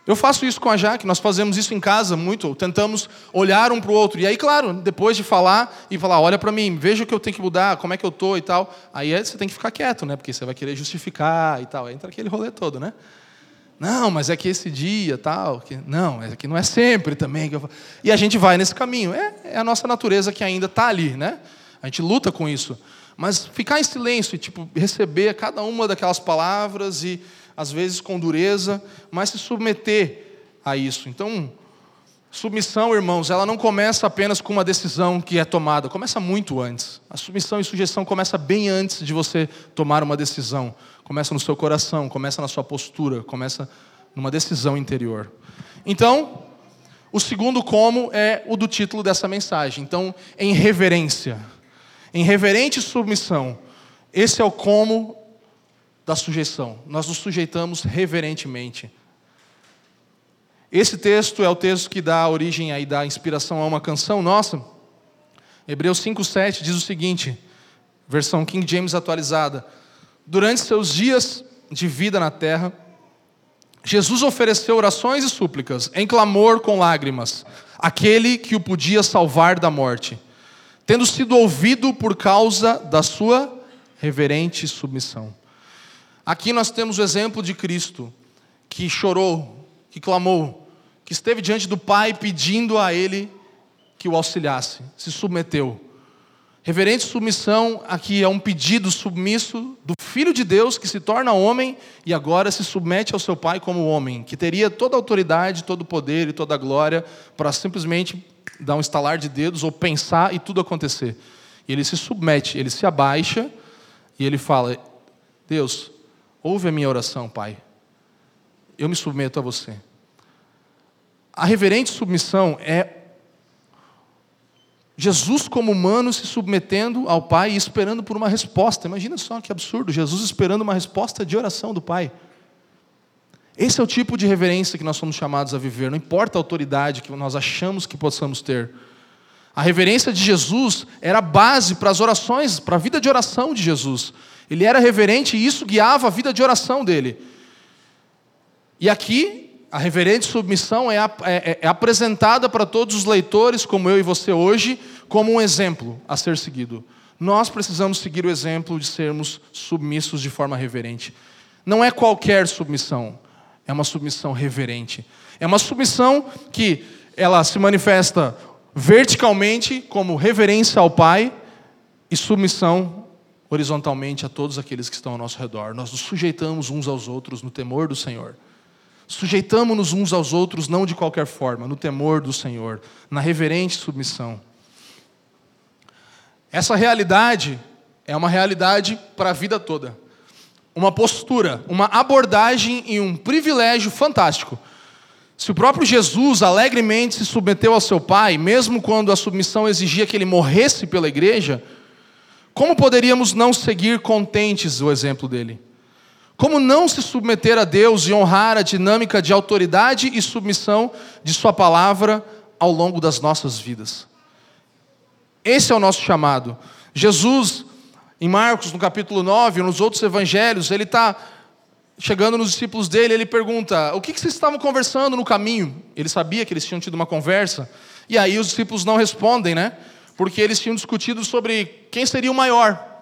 Eu faço isso com a Jaque, nós fazemos isso em casa muito, tentamos olhar um para o outro. E aí, claro, depois de falar e falar, olha para mim, veja o que eu tenho que mudar, como é que eu tô e tal. Aí você tem que ficar quieto, né? Porque você vai querer justificar e tal. Entra aquele rolê todo, né? Não, mas é que esse dia, tal, que não, é que não é sempre também. E a gente vai nesse caminho. É, é a nossa natureza que ainda está ali, né? A gente luta com isso. Mas ficar em silêncio e tipo receber cada uma daquelas palavras e às vezes com dureza, mas se submeter a isso. Então, submissão, irmãos, ela não começa apenas com uma decisão que é tomada, começa muito antes. A submissão e sujeição começa bem antes de você tomar uma decisão. Começa no seu coração, começa na sua postura, começa numa decisão interior. Então, o segundo como é o do título dessa mensagem. Então, em reverência, em reverente submissão. Esse é o como da sujeição. Nós nos sujeitamos reverentemente. Esse texto é o texto que dá origem e dá inspiração a uma canção nossa. Hebreus 5:7 diz o seguinte, versão King James atualizada: Durante seus dias de vida na terra, Jesus ofereceu orações e súplicas em clamor com lágrimas, aquele que o podia salvar da morte, tendo sido ouvido por causa da sua reverente submissão. Aqui nós temos o exemplo de Cristo, que chorou, que clamou, que esteve diante do Pai pedindo a Ele que o auxiliasse, se submeteu. Reverente submissão aqui é um pedido submisso do Filho de Deus que se torna homem e agora se submete ao seu Pai como homem, que teria toda a autoridade, todo o poder e toda a glória para simplesmente dar um estalar de dedos ou pensar e tudo acontecer. E ele se submete, ele se abaixa e ele fala: Deus, Ouve a minha oração, Pai. Eu me submeto a você. A reverente submissão é Jesus, como humano, se submetendo ao Pai e esperando por uma resposta. Imagina só que absurdo, Jesus esperando uma resposta de oração do Pai. Esse é o tipo de reverência que nós somos chamados a viver, não importa a autoridade que nós achamos que possamos ter. A reverência de Jesus era a base para as orações, para a vida de oração de Jesus. Ele era reverente e isso guiava a vida de oração dele. E aqui, a reverente submissão é, é, é, é apresentada para todos os leitores, como eu e você hoje, como um exemplo a ser seguido. Nós precisamos seguir o exemplo de sermos submissos de forma reverente. Não é qualquer submissão, é uma submissão reverente. É uma submissão que ela se manifesta verticalmente como reverência ao Pai e submissão horizontalmente a todos aqueles que estão ao nosso redor. Nós nos sujeitamos uns aos outros no temor do Senhor. Sujeitamos-nos uns aos outros não de qualquer forma, no temor do Senhor, na reverente submissão. Essa realidade é uma realidade para a vida toda. Uma postura, uma abordagem e um privilégio fantástico. Se o próprio Jesus alegremente se submeteu ao seu Pai, mesmo quando a submissão exigia que ele morresse pela igreja, como poderíamos não seguir contentes o exemplo dele? Como não se submeter a Deus e honrar a dinâmica de autoridade e submissão de Sua palavra ao longo das nossas vidas? Esse é o nosso chamado. Jesus, em Marcos, no capítulo 9, nos outros evangelhos, ele está chegando nos discípulos dele, ele pergunta: O que, que vocês estavam conversando no caminho? Ele sabia que eles tinham tido uma conversa. E aí os discípulos não respondem, né? porque eles tinham discutido sobre quem seria o maior.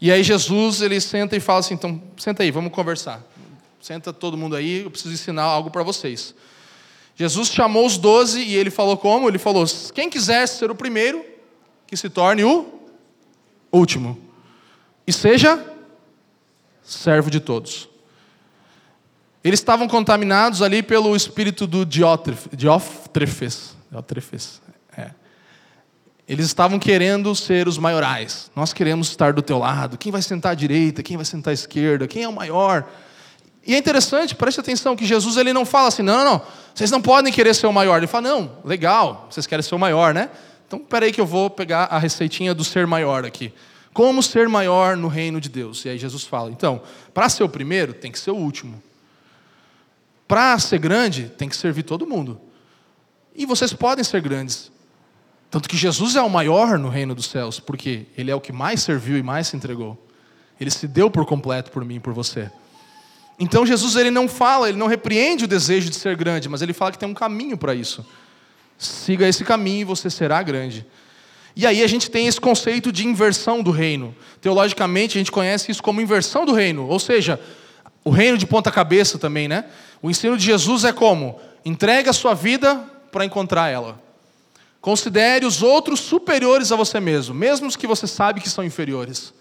E aí Jesus ele senta e fala assim: então senta aí, vamos conversar. Senta todo mundo aí, eu preciso ensinar algo para vocês. Jesus chamou os doze e ele falou como? Ele falou: quem quiser ser o primeiro, que se torne o último, e seja servo de todos. Eles estavam contaminados ali pelo espírito do Diótrefes. Diótrefes. É. Eles estavam querendo ser os maiorais. Nós queremos estar do teu lado. Quem vai sentar à direita? Quem vai sentar à esquerda? Quem é o maior? E é interessante, preste atenção, que Jesus ele não fala assim, não, não, não, vocês não podem querer ser o maior. Ele fala, não, legal, vocês querem ser o maior, né? Então, peraí que eu vou pegar a receitinha do ser maior aqui. Como ser maior no reino de Deus? E aí Jesus fala, então, para ser o primeiro, tem que ser o último. Para ser grande, tem que servir todo mundo. E vocês podem ser grandes, tanto que Jesus é o maior no reino dos céus, porque ele é o que mais serviu e mais se entregou. Ele se deu por completo por mim e por você. Então Jesus ele não fala, ele não repreende o desejo de ser grande, mas ele fala que tem um caminho para isso. Siga esse caminho e você será grande. E aí a gente tem esse conceito de inversão do reino. Teologicamente a gente conhece isso como inversão do reino, ou seja, o reino de ponta cabeça também, né? O ensino de Jesus é como entregue a sua vida para encontrar ela. Considere os outros superiores a você mesmo, mesmo os que você sabe que são inferiores.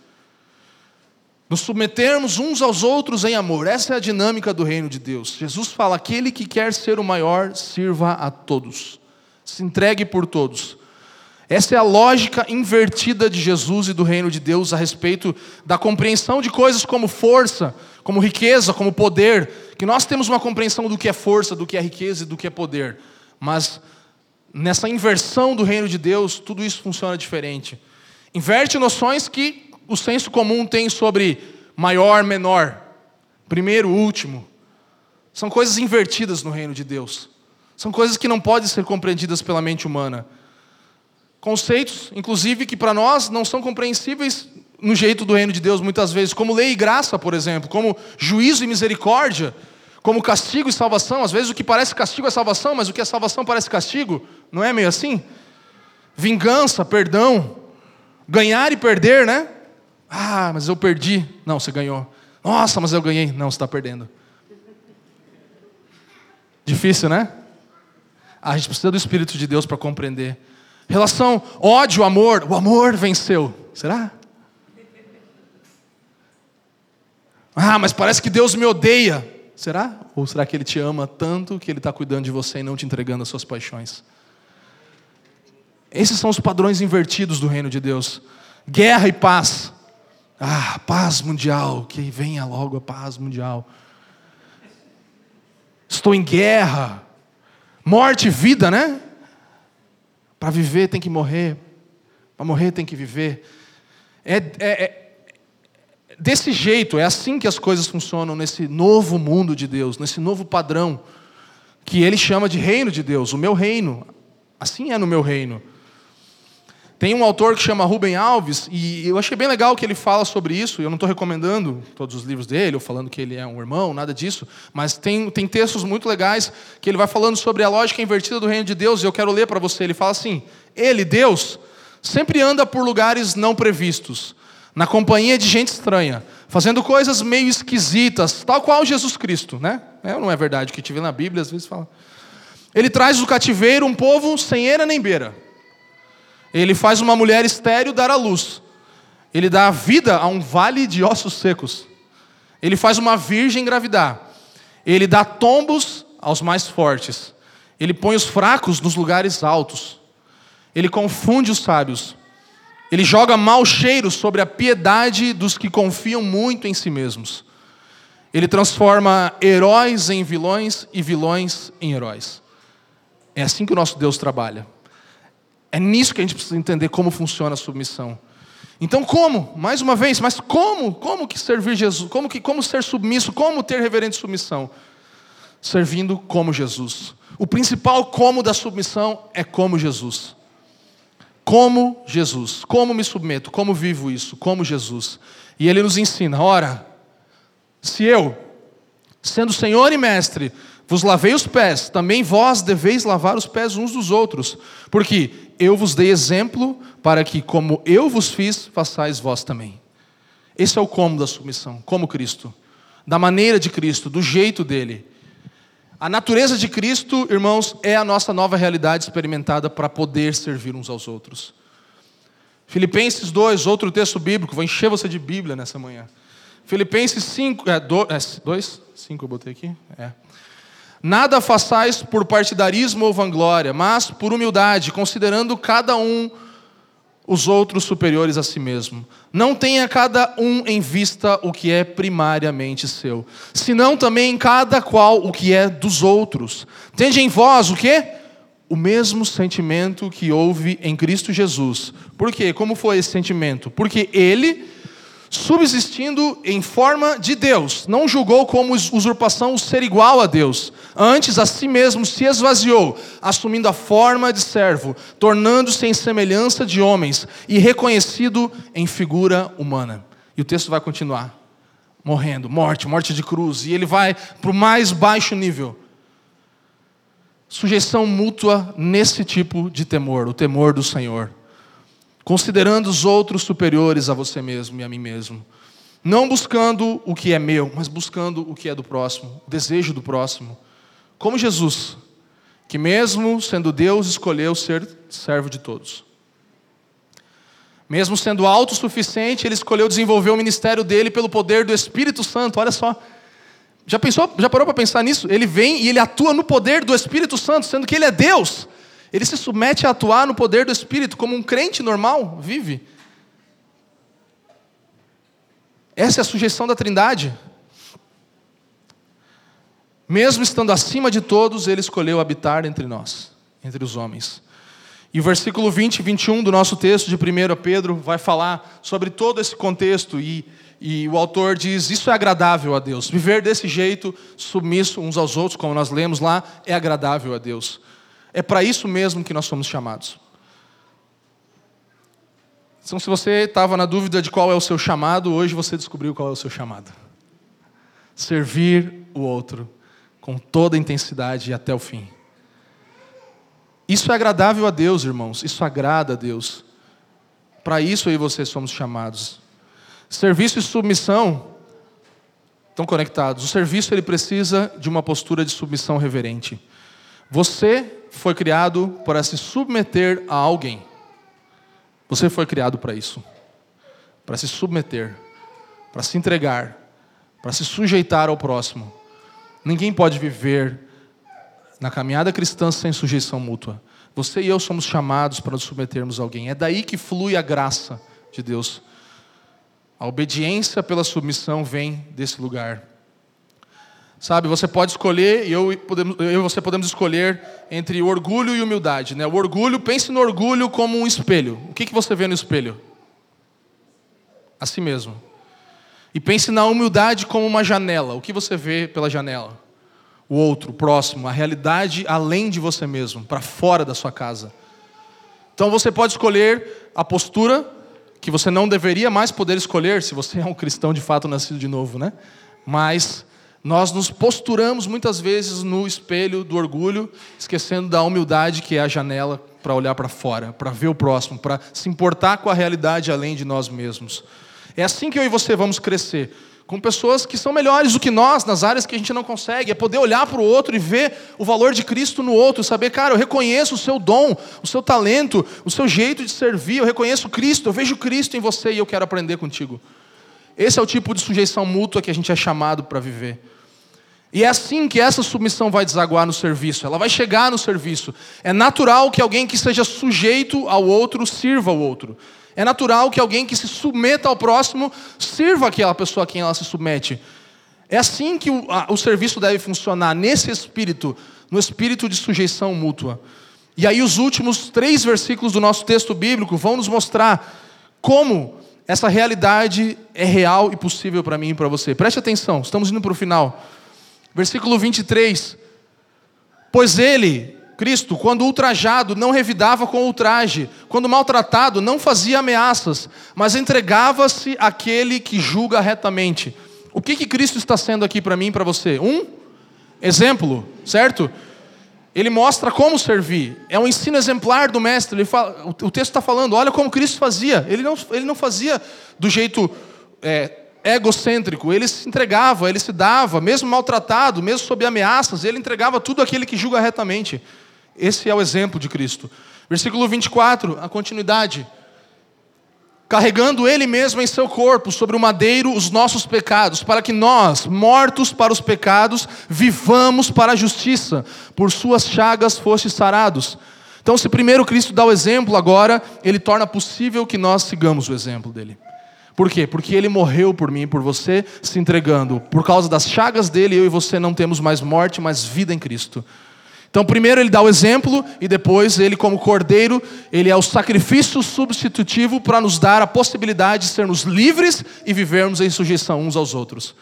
Nos submetermos uns aos outros em amor. Essa é a dinâmica do reino de Deus. Jesus fala: aquele que quer ser o maior, sirva a todos. Se entregue por todos. Essa é a lógica invertida de Jesus e do reino de Deus a respeito da compreensão de coisas como força, como riqueza, como poder. Que nós temos uma compreensão do que é força, do que é riqueza e do que é poder. Mas nessa inversão do reino de Deus, tudo isso funciona diferente. Inverte noções que o senso comum tem sobre maior, menor, primeiro, último. São coisas invertidas no reino de Deus. São coisas que não podem ser compreendidas pela mente humana. Conceitos, inclusive, que para nós não são compreensíveis no jeito do reino de Deus muitas vezes, como lei e graça, por exemplo, como juízo e misericórdia, como castigo e salvação. Às vezes o que parece castigo é salvação, mas o que é salvação parece castigo. Não é meio assim? Vingança, perdão, ganhar e perder, né? Ah, mas eu perdi. Não, você ganhou. Nossa, mas eu ganhei. Não, você está perdendo. Difícil, né? A gente precisa do Espírito de Deus para compreender. Relação ódio, amor. O amor venceu. Será? Ah, mas parece que Deus me odeia. Será? Ou será que Ele te ama tanto que Ele está cuidando de você e não te entregando as suas paixões? Esses são os padrões invertidos do reino de Deus: guerra e paz. Ah, paz mundial, que venha logo a paz mundial. Estou em guerra. Morte e vida, né? Para viver tem que morrer. Para morrer tem que viver. É, é, é, desse jeito, é assim que as coisas funcionam nesse novo mundo de Deus, nesse novo padrão, que ele chama de reino de Deus, o meu reino. Assim é no meu reino. Tem um autor que chama Ruben Alves, e eu achei bem legal que ele fala sobre isso. Eu não estou recomendando todos os livros dele, ou falando que ele é um irmão, nada disso, mas tem, tem textos muito legais que ele vai falando sobre a lógica invertida do reino de Deus, e eu quero ler para você. Ele fala assim: Ele, Deus, sempre anda por lugares não previstos, na companhia de gente estranha, fazendo coisas meio esquisitas, tal qual Jesus Cristo, né? É, não é verdade o que te vê na Bíblia, às vezes fala. Ele traz do cativeiro um povo sem era nem beira ele faz uma mulher estéril dar à luz. Ele dá vida a um vale de ossos secos. Ele faz uma virgem engravidar. Ele dá tombos aos mais fortes. Ele põe os fracos nos lugares altos. Ele confunde os sábios. Ele joga mau cheiro sobre a piedade dos que confiam muito em si mesmos. Ele transforma heróis em vilões e vilões em heróis. É assim que o nosso Deus trabalha. É nisso que a gente precisa entender como funciona a submissão. Então, como? Mais uma vez, mas como? Como que servir Jesus? Como que como ser submisso? Como ter reverente submissão? Servindo como Jesus. O principal como da submissão é como Jesus. Como Jesus. Como me submeto? Como vivo isso? Como Jesus. E ele nos ensina: ora, se eu, sendo Senhor e Mestre, vos lavei os pés, também vós deveis lavar os pés uns dos outros, porque eu vos dei exemplo para que, como eu vos fiz, façais vós também. Esse é o como da submissão, como Cristo, da maneira de Cristo, do jeito dele. A natureza de Cristo, irmãos, é a nossa nova realidade experimentada para poder servir uns aos outros. Filipenses 2, outro texto bíblico, vou encher você de Bíblia nessa manhã. Filipenses 5, é, 2, 5 é, eu botei aqui? É. Nada façais por partidarismo ou vanglória, mas por humildade, considerando cada um os outros superiores a si mesmo. Não tenha cada um em vista o que é primariamente seu, senão também cada qual o que é dos outros. Tende em vós o que? O mesmo sentimento que houve em Cristo Jesus. Por quê? Como foi esse sentimento? Porque ele subsistindo em forma de Deus, não julgou como usurpação o ser igual a Deus. Antes, a si mesmo se esvaziou, assumindo a forma de servo, tornando-se em semelhança de homens e reconhecido em figura humana. E o texto vai continuar. morrendo, morte, morte de cruz, e ele vai para o mais baixo nível. Sujeição mútua nesse tipo de temor, o temor do Senhor. Considerando os outros superiores a você mesmo e a mim mesmo. Não buscando o que é meu, mas buscando o que é do próximo, o desejo do próximo. Como Jesus, que mesmo sendo Deus, escolheu ser servo de todos. Mesmo sendo autossuficiente, ele escolheu desenvolver o ministério dele pelo poder do Espírito Santo. Olha só. Já pensou, já parou para pensar nisso? Ele vem e ele atua no poder do Espírito Santo, sendo que ele é Deus. Ele se submete a atuar no poder do Espírito como um crente normal vive. Essa é a sujeição da Trindade. Mesmo estando acima de todos, ele escolheu habitar entre nós, entre os homens. E o versículo 20 e 21 do nosso texto de 1 Pedro vai falar sobre todo esse contexto e, e o autor diz: Isso é agradável a Deus. Viver desse jeito, submisso uns aos outros, como nós lemos lá, é agradável a Deus. É para isso mesmo que nós somos chamados. Então, se você estava na dúvida de qual é o seu chamado, hoje você descobriu qual é o seu chamado. Servir o outro com toda a intensidade e até o fim. Isso é agradável a Deus, irmãos. Isso agrada a Deus. Para isso eu e você somos chamados. Serviço e submissão estão conectados. O serviço ele precisa de uma postura de submissão reverente. Você foi criado para se submeter a alguém. Você foi criado para isso. Para se submeter, para se entregar, para se sujeitar ao próximo. Ninguém pode viver na caminhada cristã sem sujeição mútua. Você e eu somos chamados para nos submetermos a alguém. É daí que flui a graça de Deus. A obediência pela submissão vem desse lugar. Sabe, você pode escolher, e eu, eu e você podemos escolher entre orgulho e humildade. Né? O orgulho, pense no orgulho como um espelho. O que, que você vê no espelho? A si mesmo. E pense na humildade como uma janela. O que você vê pela janela? o outro, o próximo, a realidade além de você mesmo, para fora da sua casa. Então você pode escolher a postura que você não deveria mais poder escolher se você é um cristão de fato nascido de novo, né? Mas nós nos posturamos muitas vezes no espelho do orgulho, esquecendo da humildade que é a janela para olhar para fora, para ver o próximo, para se importar com a realidade além de nós mesmos. É assim que eu e você vamos crescer com pessoas que são melhores do que nós nas áreas que a gente não consegue, é poder olhar para o outro e ver o valor de Cristo no outro, saber, cara, eu reconheço o seu dom, o seu talento, o seu jeito de servir, eu reconheço Cristo, eu vejo Cristo em você e eu quero aprender contigo. Esse é o tipo de sujeição mútua que a gente é chamado para viver. E é assim que essa submissão vai desaguar no serviço, ela vai chegar no serviço. É natural que alguém que seja sujeito ao outro sirva ao outro. É natural que alguém que se submeta ao próximo sirva aquela pessoa a quem ela se submete. É assim que o, a, o serviço deve funcionar, nesse espírito, no espírito de sujeição mútua. E aí, os últimos três versículos do nosso texto bíblico vão nos mostrar como essa realidade é real e possível para mim e para você. Preste atenção, estamos indo para o final. Versículo 23. Pois ele, Cristo, quando ultrajado, não revidava com ultraje, quando maltratado, não fazia ameaças, mas entregava-se àquele que julga retamente. O que, que Cristo está sendo aqui para mim e para você? Um exemplo, certo? Ele mostra como servir. É um ensino exemplar do mestre. Ele fala, o texto está falando, olha como Cristo fazia. Ele não, ele não fazia do jeito é, egocêntrico. Ele se entregava, ele se dava, mesmo maltratado, mesmo sob ameaças, ele entregava tudo aquele que julga retamente. Esse é o exemplo de Cristo. Versículo 24, a continuidade. Carregando Ele mesmo em seu corpo, sobre o madeiro, os nossos pecados, para que nós, mortos para os pecados, vivamos para a justiça. Por Suas chagas fostes sarados. Então, se primeiro Cristo dá o exemplo, agora Ele torna possível que nós sigamos o exemplo dele. Por quê? Porque Ele morreu por mim e por você, se entregando. Por causa das chagas dele, eu e você não temos mais morte, mas vida em Cristo. Então, primeiro ele dá o exemplo e depois ele, como cordeiro, ele é o sacrifício substitutivo para nos dar a possibilidade de sermos livres e vivermos em sujeição uns aos outros.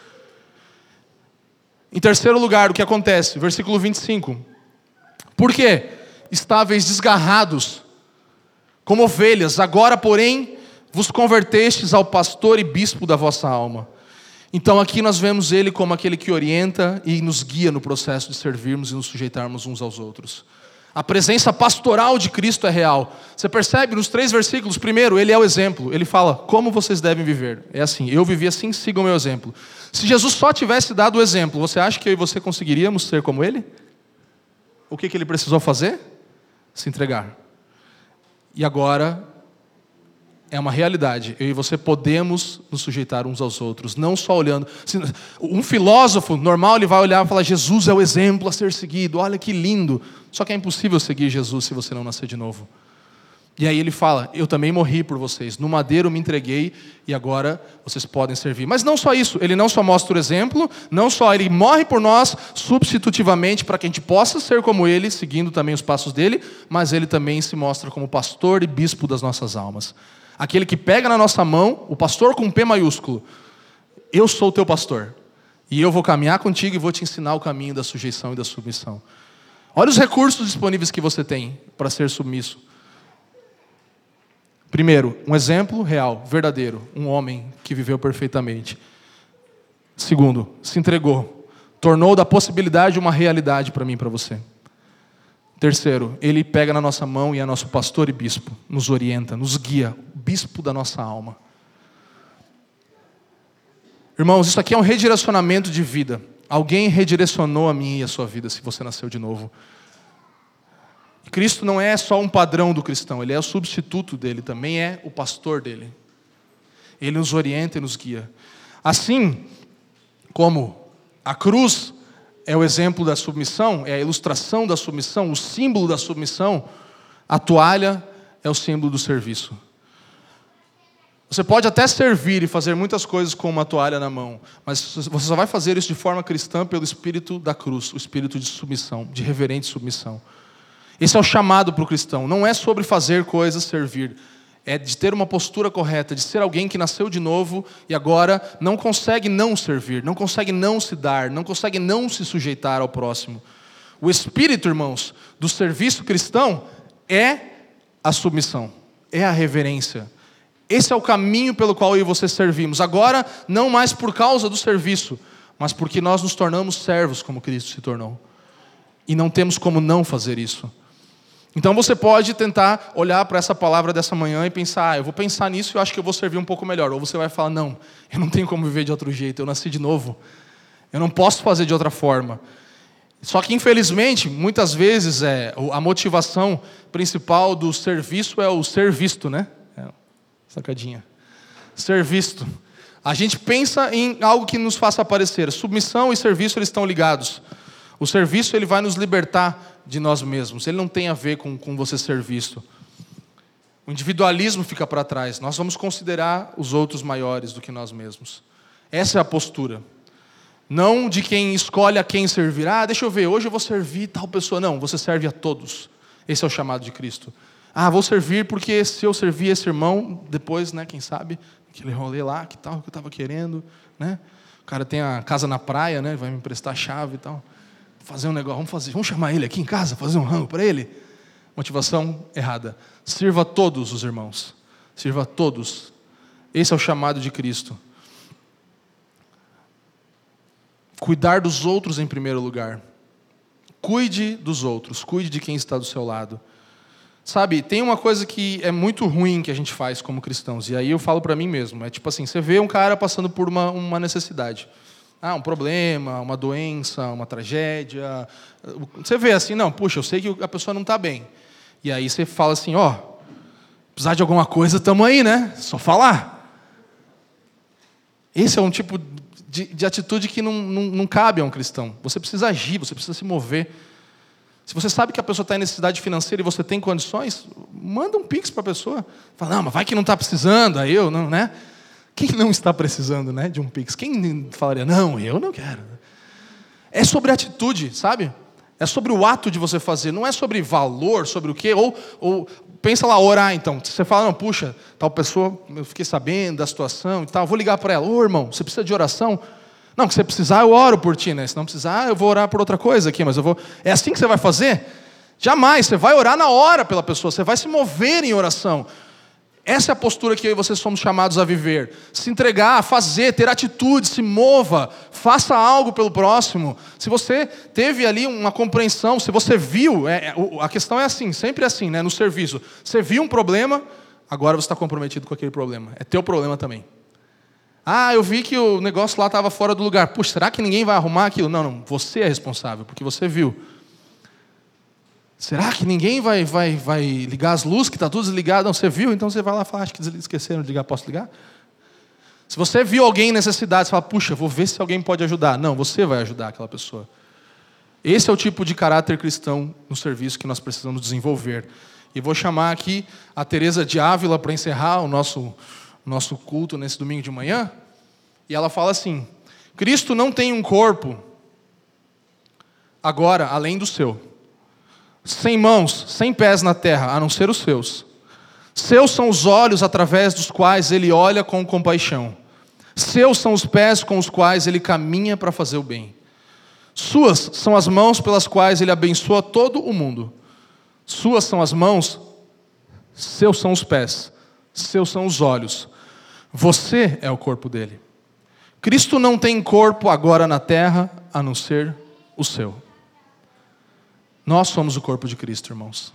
Em terceiro lugar, o que acontece? Versículo 25. Por quê? Estáveis desgarrados, como ovelhas, agora, porém, vos convertestes ao pastor e bispo da vossa alma. Então aqui nós vemos ele como aquele que orienta e nos guia no processo de servirmos e nos sujeitarmos uns aos outros. A presença pastoral de Cristo é real. Você percebe nos três versículos? Primeiro, ele é o exemplo. Ele fala como vocês devem viver. É assim, eu vivi assim, sigam o meu exemplo. Se Jesus só tivesse dado o exemplo, você acha que eu e você conseguiríamos ser como ele? O que, que ele precisou fazer? Se entregar. E agora é uma realidade. Eu e você podemos nos sujeitar uns aos outros, não só olhando. Um filósofo normal ele vai olhar e falar: Jesus é o exemplo a ser seguido. Olha que lindo. Só que é impossível seguir Jesus se você não nascer de novo. E aí ele fala: Eu também morri por vocês. No madeiro me entreguei e agora vocês podem servir. Mas não só isso, ele não só mostra o exemplo, não só ele morre por nós substitutivamente para que a gente possa ser como ele, seguindo também os passos dele, mas ele também se mostra como pastor e bispo das nossas almas. Aquele que pega na nossa mão, o pastor com P maiúsculo. Eu sou o teu pastor. E eu vou caminhar contigo e vou te ensinar o caminho da sujeição e da submissão. Olha os recursos disponíveis que você tem para ser submisso. Primeiro, um exemplo real, verdadeiro, um homem que viveu perfeitamente. Segundo, se entregou, tornou da possibilidade uma realidade para mim e para você. Terceiro, ele pega na nossa mão e é nosso pastor e bispo, nos orienta, nos guia, bispo da nossa alma. Irmãos, isso aqui é um redirecionamento de vida. Alguém redirecionou a mim e a sua vida se você nasceu de novo. Cristo não é só um padrão do cristão, ele é o substituto dele, também é o pastor dele. Ele nos orienta e nos guia. Assim como a cruz é o exemplo da submissão, é a ilustração da submissão, o símbolo da submissão. A toalha é o símbolo do serviço. Você pode até servir e fazer muitas coisas com uma toalha na mão, mas você só vai fazer isso de forma cristã pelo espírito da cruz, o espírito de submissão, de reverente submissão. Esse é o chamado para o cristão. Não é sobre fazer coisas, servir é de ter uma postura correta, de ser alguém que nasceu de novo e agora não consegue não servir, não consegue não se dar, não consegue não se sujeitar ao próximo. O espírito, irmãos, do serviço cristão é a submissão, é a reverência. Esse é o caminho pelo qual eu e você servimos. Agora, não mais por causa do serviço, mas porque nós nos tornamos servos como Cristo se tornou. E não temos como não fazer isso. Então você pode tentar olhar para essa palavra dessa manhã e pensar, ah, eu vou pensar nisso e eu acho que eu vou servir um pouco melhor. Ou você vai falar, não, eu não tenho como viver de outro jeito, eu nasci de novo. Eu não posso fazer de outra forma. Só que, infelizmente, muitas vezes é, a motivação principal do serviço é o ser visto, né? É, sacadinha. Ser visto. A gente pensa em algo que nos faça aparecer. Submissão e serviço eles estão ligados. O serviço ele vai nos libertar de nós mesmos, ele não tem a ver com, com você ser visto. O individualismo fica para trás, nós vamos considerar os outros maiores do que nós mesmos. Essa é a postura. Não de quem escolhe a quem servir. Ah, deixa eu ver, hoje eu vou servir tal pessoa. Não, você serve a todos. Esse é o chamado de Cristo. Ah, vou servir porque se eu servir esse irmão, depois, né, quem sabe, aquele rolê lá, que tal, que eu estava querendo, né? O cara tem a casa na praia, né, vai me emprestar a chave e tal fazer um negócio, vamos fazer, vamos chamar ele aqui em casa, fazer um rango para ele. Motivação errada. Sirva a todos os irmãos. Sirva a todos. Esse é o chamado de Cristo. Cuidar dos outros em primeiro lugar. Cuide dos outros, cuide de quem está do seu lado. Sabe, tem uma coisa que é muito ruim que a gente faz como cristãos, e aí eu falo para mim mesmo: é tipo assim, você vê um cara passando por uma, uma necessidade ah, um problema, uma doença, uma tragédia. Você vê assim, não, puxa, eu sei que a pessoa não está bem. E aí você fala assim, ó, oh, precisar de alguma coisa, estamos aí, né? Só falar. Esse é um tipo de, de atitude que não, não, não cabe a um cristão. Você precisa agir, você precisa se mover. Se você sabe que a pessoa está em necessidade financeira e você tem condições, manda um pix para a pessoa. Fala, não, mas vai que não está precisando, aí eu, não, né? Quem não está precisando né, de um Pix? Quem falaria, não, eu não quero? É sobre atitude, sabe? É sobre o ato de você fazer, não é sobre valor, sobre o quê. Ou, ou pensa lá, orar então. Você fala, não, puxa, tal pessoa, eu fiquei sabendo da situação e tal, vou ligar para ela. Ô irmão, você precisa de oração? Não, que você precisar, eu oro por ti, né? Se não precisar, eu vou orar por outra coisa aqui, mas eu vou. É assim que você vai fazer? Jamais, você vai orar na hora pela pessoa, você vai se mover em oração. Essa é a postura que eu e você somos chamados a viver. Se entregar, fazer, ter atitude, se mova, faça algo pelo próximo. Se você teve ali uma compreensão, se você viu, é, é a questão é assim, sempre assim, né, no serviço. Você viu um problema, agora você está comprometido com aquele problema. É teu problema também. Ah, eu vi que o negócio lá estava fora do lugar. Puxa, será que ninguém vai arrumar aquilo? Não, não, você é responsável, porque você viu. Será que ninguém vai, vai, vai ligar as luzes, que está tudo desligado? Não, você viu? Então você vai lá e fala, acho que esqueceram de ligar, posso ligar? Se você viu alguém em necessidade, você fala, puxa, vou ver se alguém pode ajudar. Não, você vai ajudar aquela pessoa. Esse é o tipo de caráter cristão no serviço que nós precisamos desenvolver. E vou chamar aqui a Teresa de Ávila para encerrar o nosso, nosso culto nesse domingo de manhã. E ela fala assim: Cristo não tem um corpo agora além do seu sem mãos, sem pés na terra, a não ser os seus. Seus são os olhos através dos quais ele olha com compaixão. Seus são os pés com os quais ele caminha para fazer o bem. Suas são as mãos pelas quais ele abençoa todo o mundo. Suas são as mãos, seus são os pés, seus são os olhos. Você é o corpo dele. Cristo não tem corpo agora na terra a não ser o seu. Nós somos o corpo de Cristo, irmãos.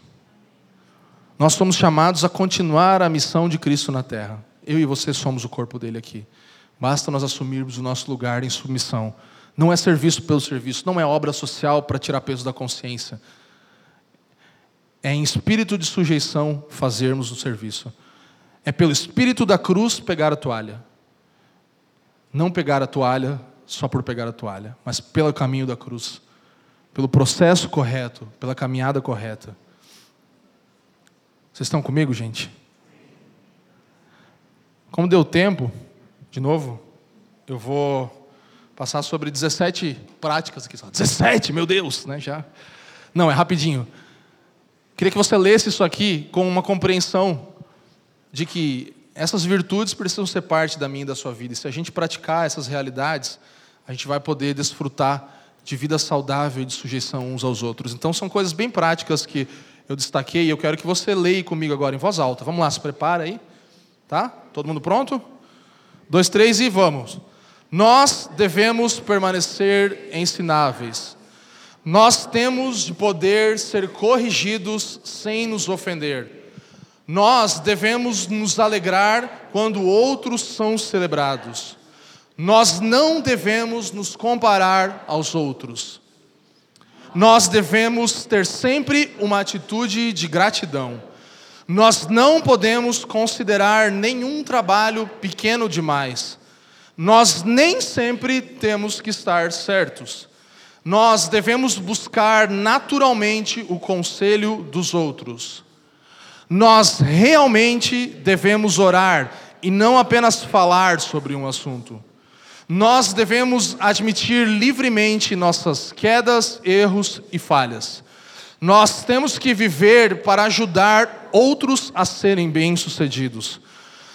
Nós somos chamados a continuar a missão de Cristo na terra. Eu e você somos o corpo dele aqui. Basta nós assumirmos o nosso lugar em submissão. Não é serviço pelo serviço, não é obra social para tirar peso da consciência. É em espírito de sujeição fazermos o serviço. É pelo espírito da cruz pegar a toalha. Não pegar a toalha só por pegar a toalha, mas pelo caminho da cruz pelo processo correto, pela caminhada correta. Vocês estão comigo, gente? Como deu tempo, de novo, eu vou passar sobre 17 práticas aqui. 17, meu Deus, né? Já. Não, é rapidinho. Queria que você lesse isso aqui com uma compreensão de que essas virtudes precisam ser parte da minha e da sua vida. E se a gente praticar essas realidades, a gente vai poder desfrutar de vida saudável e de sujeição uns aos outros. Então, são coisas bem práticas que eu destaquei e eu quero que você leia comigo agora em voz alta. Vamos lá, se prepara aí. Tá? Todo mundo pronto? Dois, três e vamos. Nós devemos permanecer ensináveis. Nós temos de poder ser corrigidos sem nos ofender. Nós devemos nos alegrar quando outros são celebrados. Nós não devemos nos comparar aos outros. Nós devemos ter sempre uma atitude de gratidão. Nós não podemos considerar nenhum trabalho pequeno demais. Nós nem sempre temos que estar certos. Nós devemos buscar naturalmente o conselho dos outros. Nós realmente devemos orar e não apenas falar sobre um assunto. Nós devemos admitir livremente nossas quedas, erros e falhas. Nós temos que viver para ajudar outros a serem bem-sucedidos.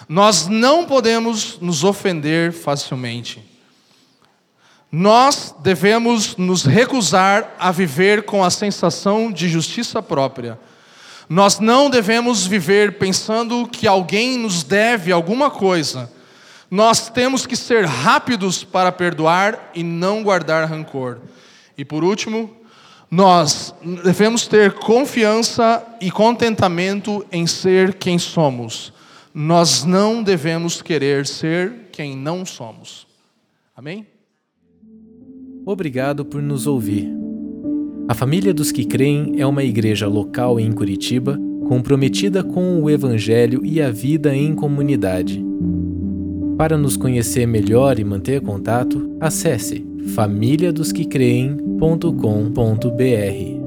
Nós não podemos nos ofender facilmente. Nós devemos nos recusar a viver com a sensação de justiça própria. Nós não devemos viver pensando que alguém nos deve alguma coisa nós temos que ser rápidos para perdoar e não guardar rancor. E por último, nós devemos ter confiança e contentamento em ser quem somos. Nós não devemos querer ser quem não somos. Amém? Obrigado por nos ouvir. A Família dos que Creem é uma igreja local em Curitiba comprometida com o Evangelho e a vida em comunidade. Para nos conhecer melhor e manter contato, acesse famíliadosquecreem.com.br.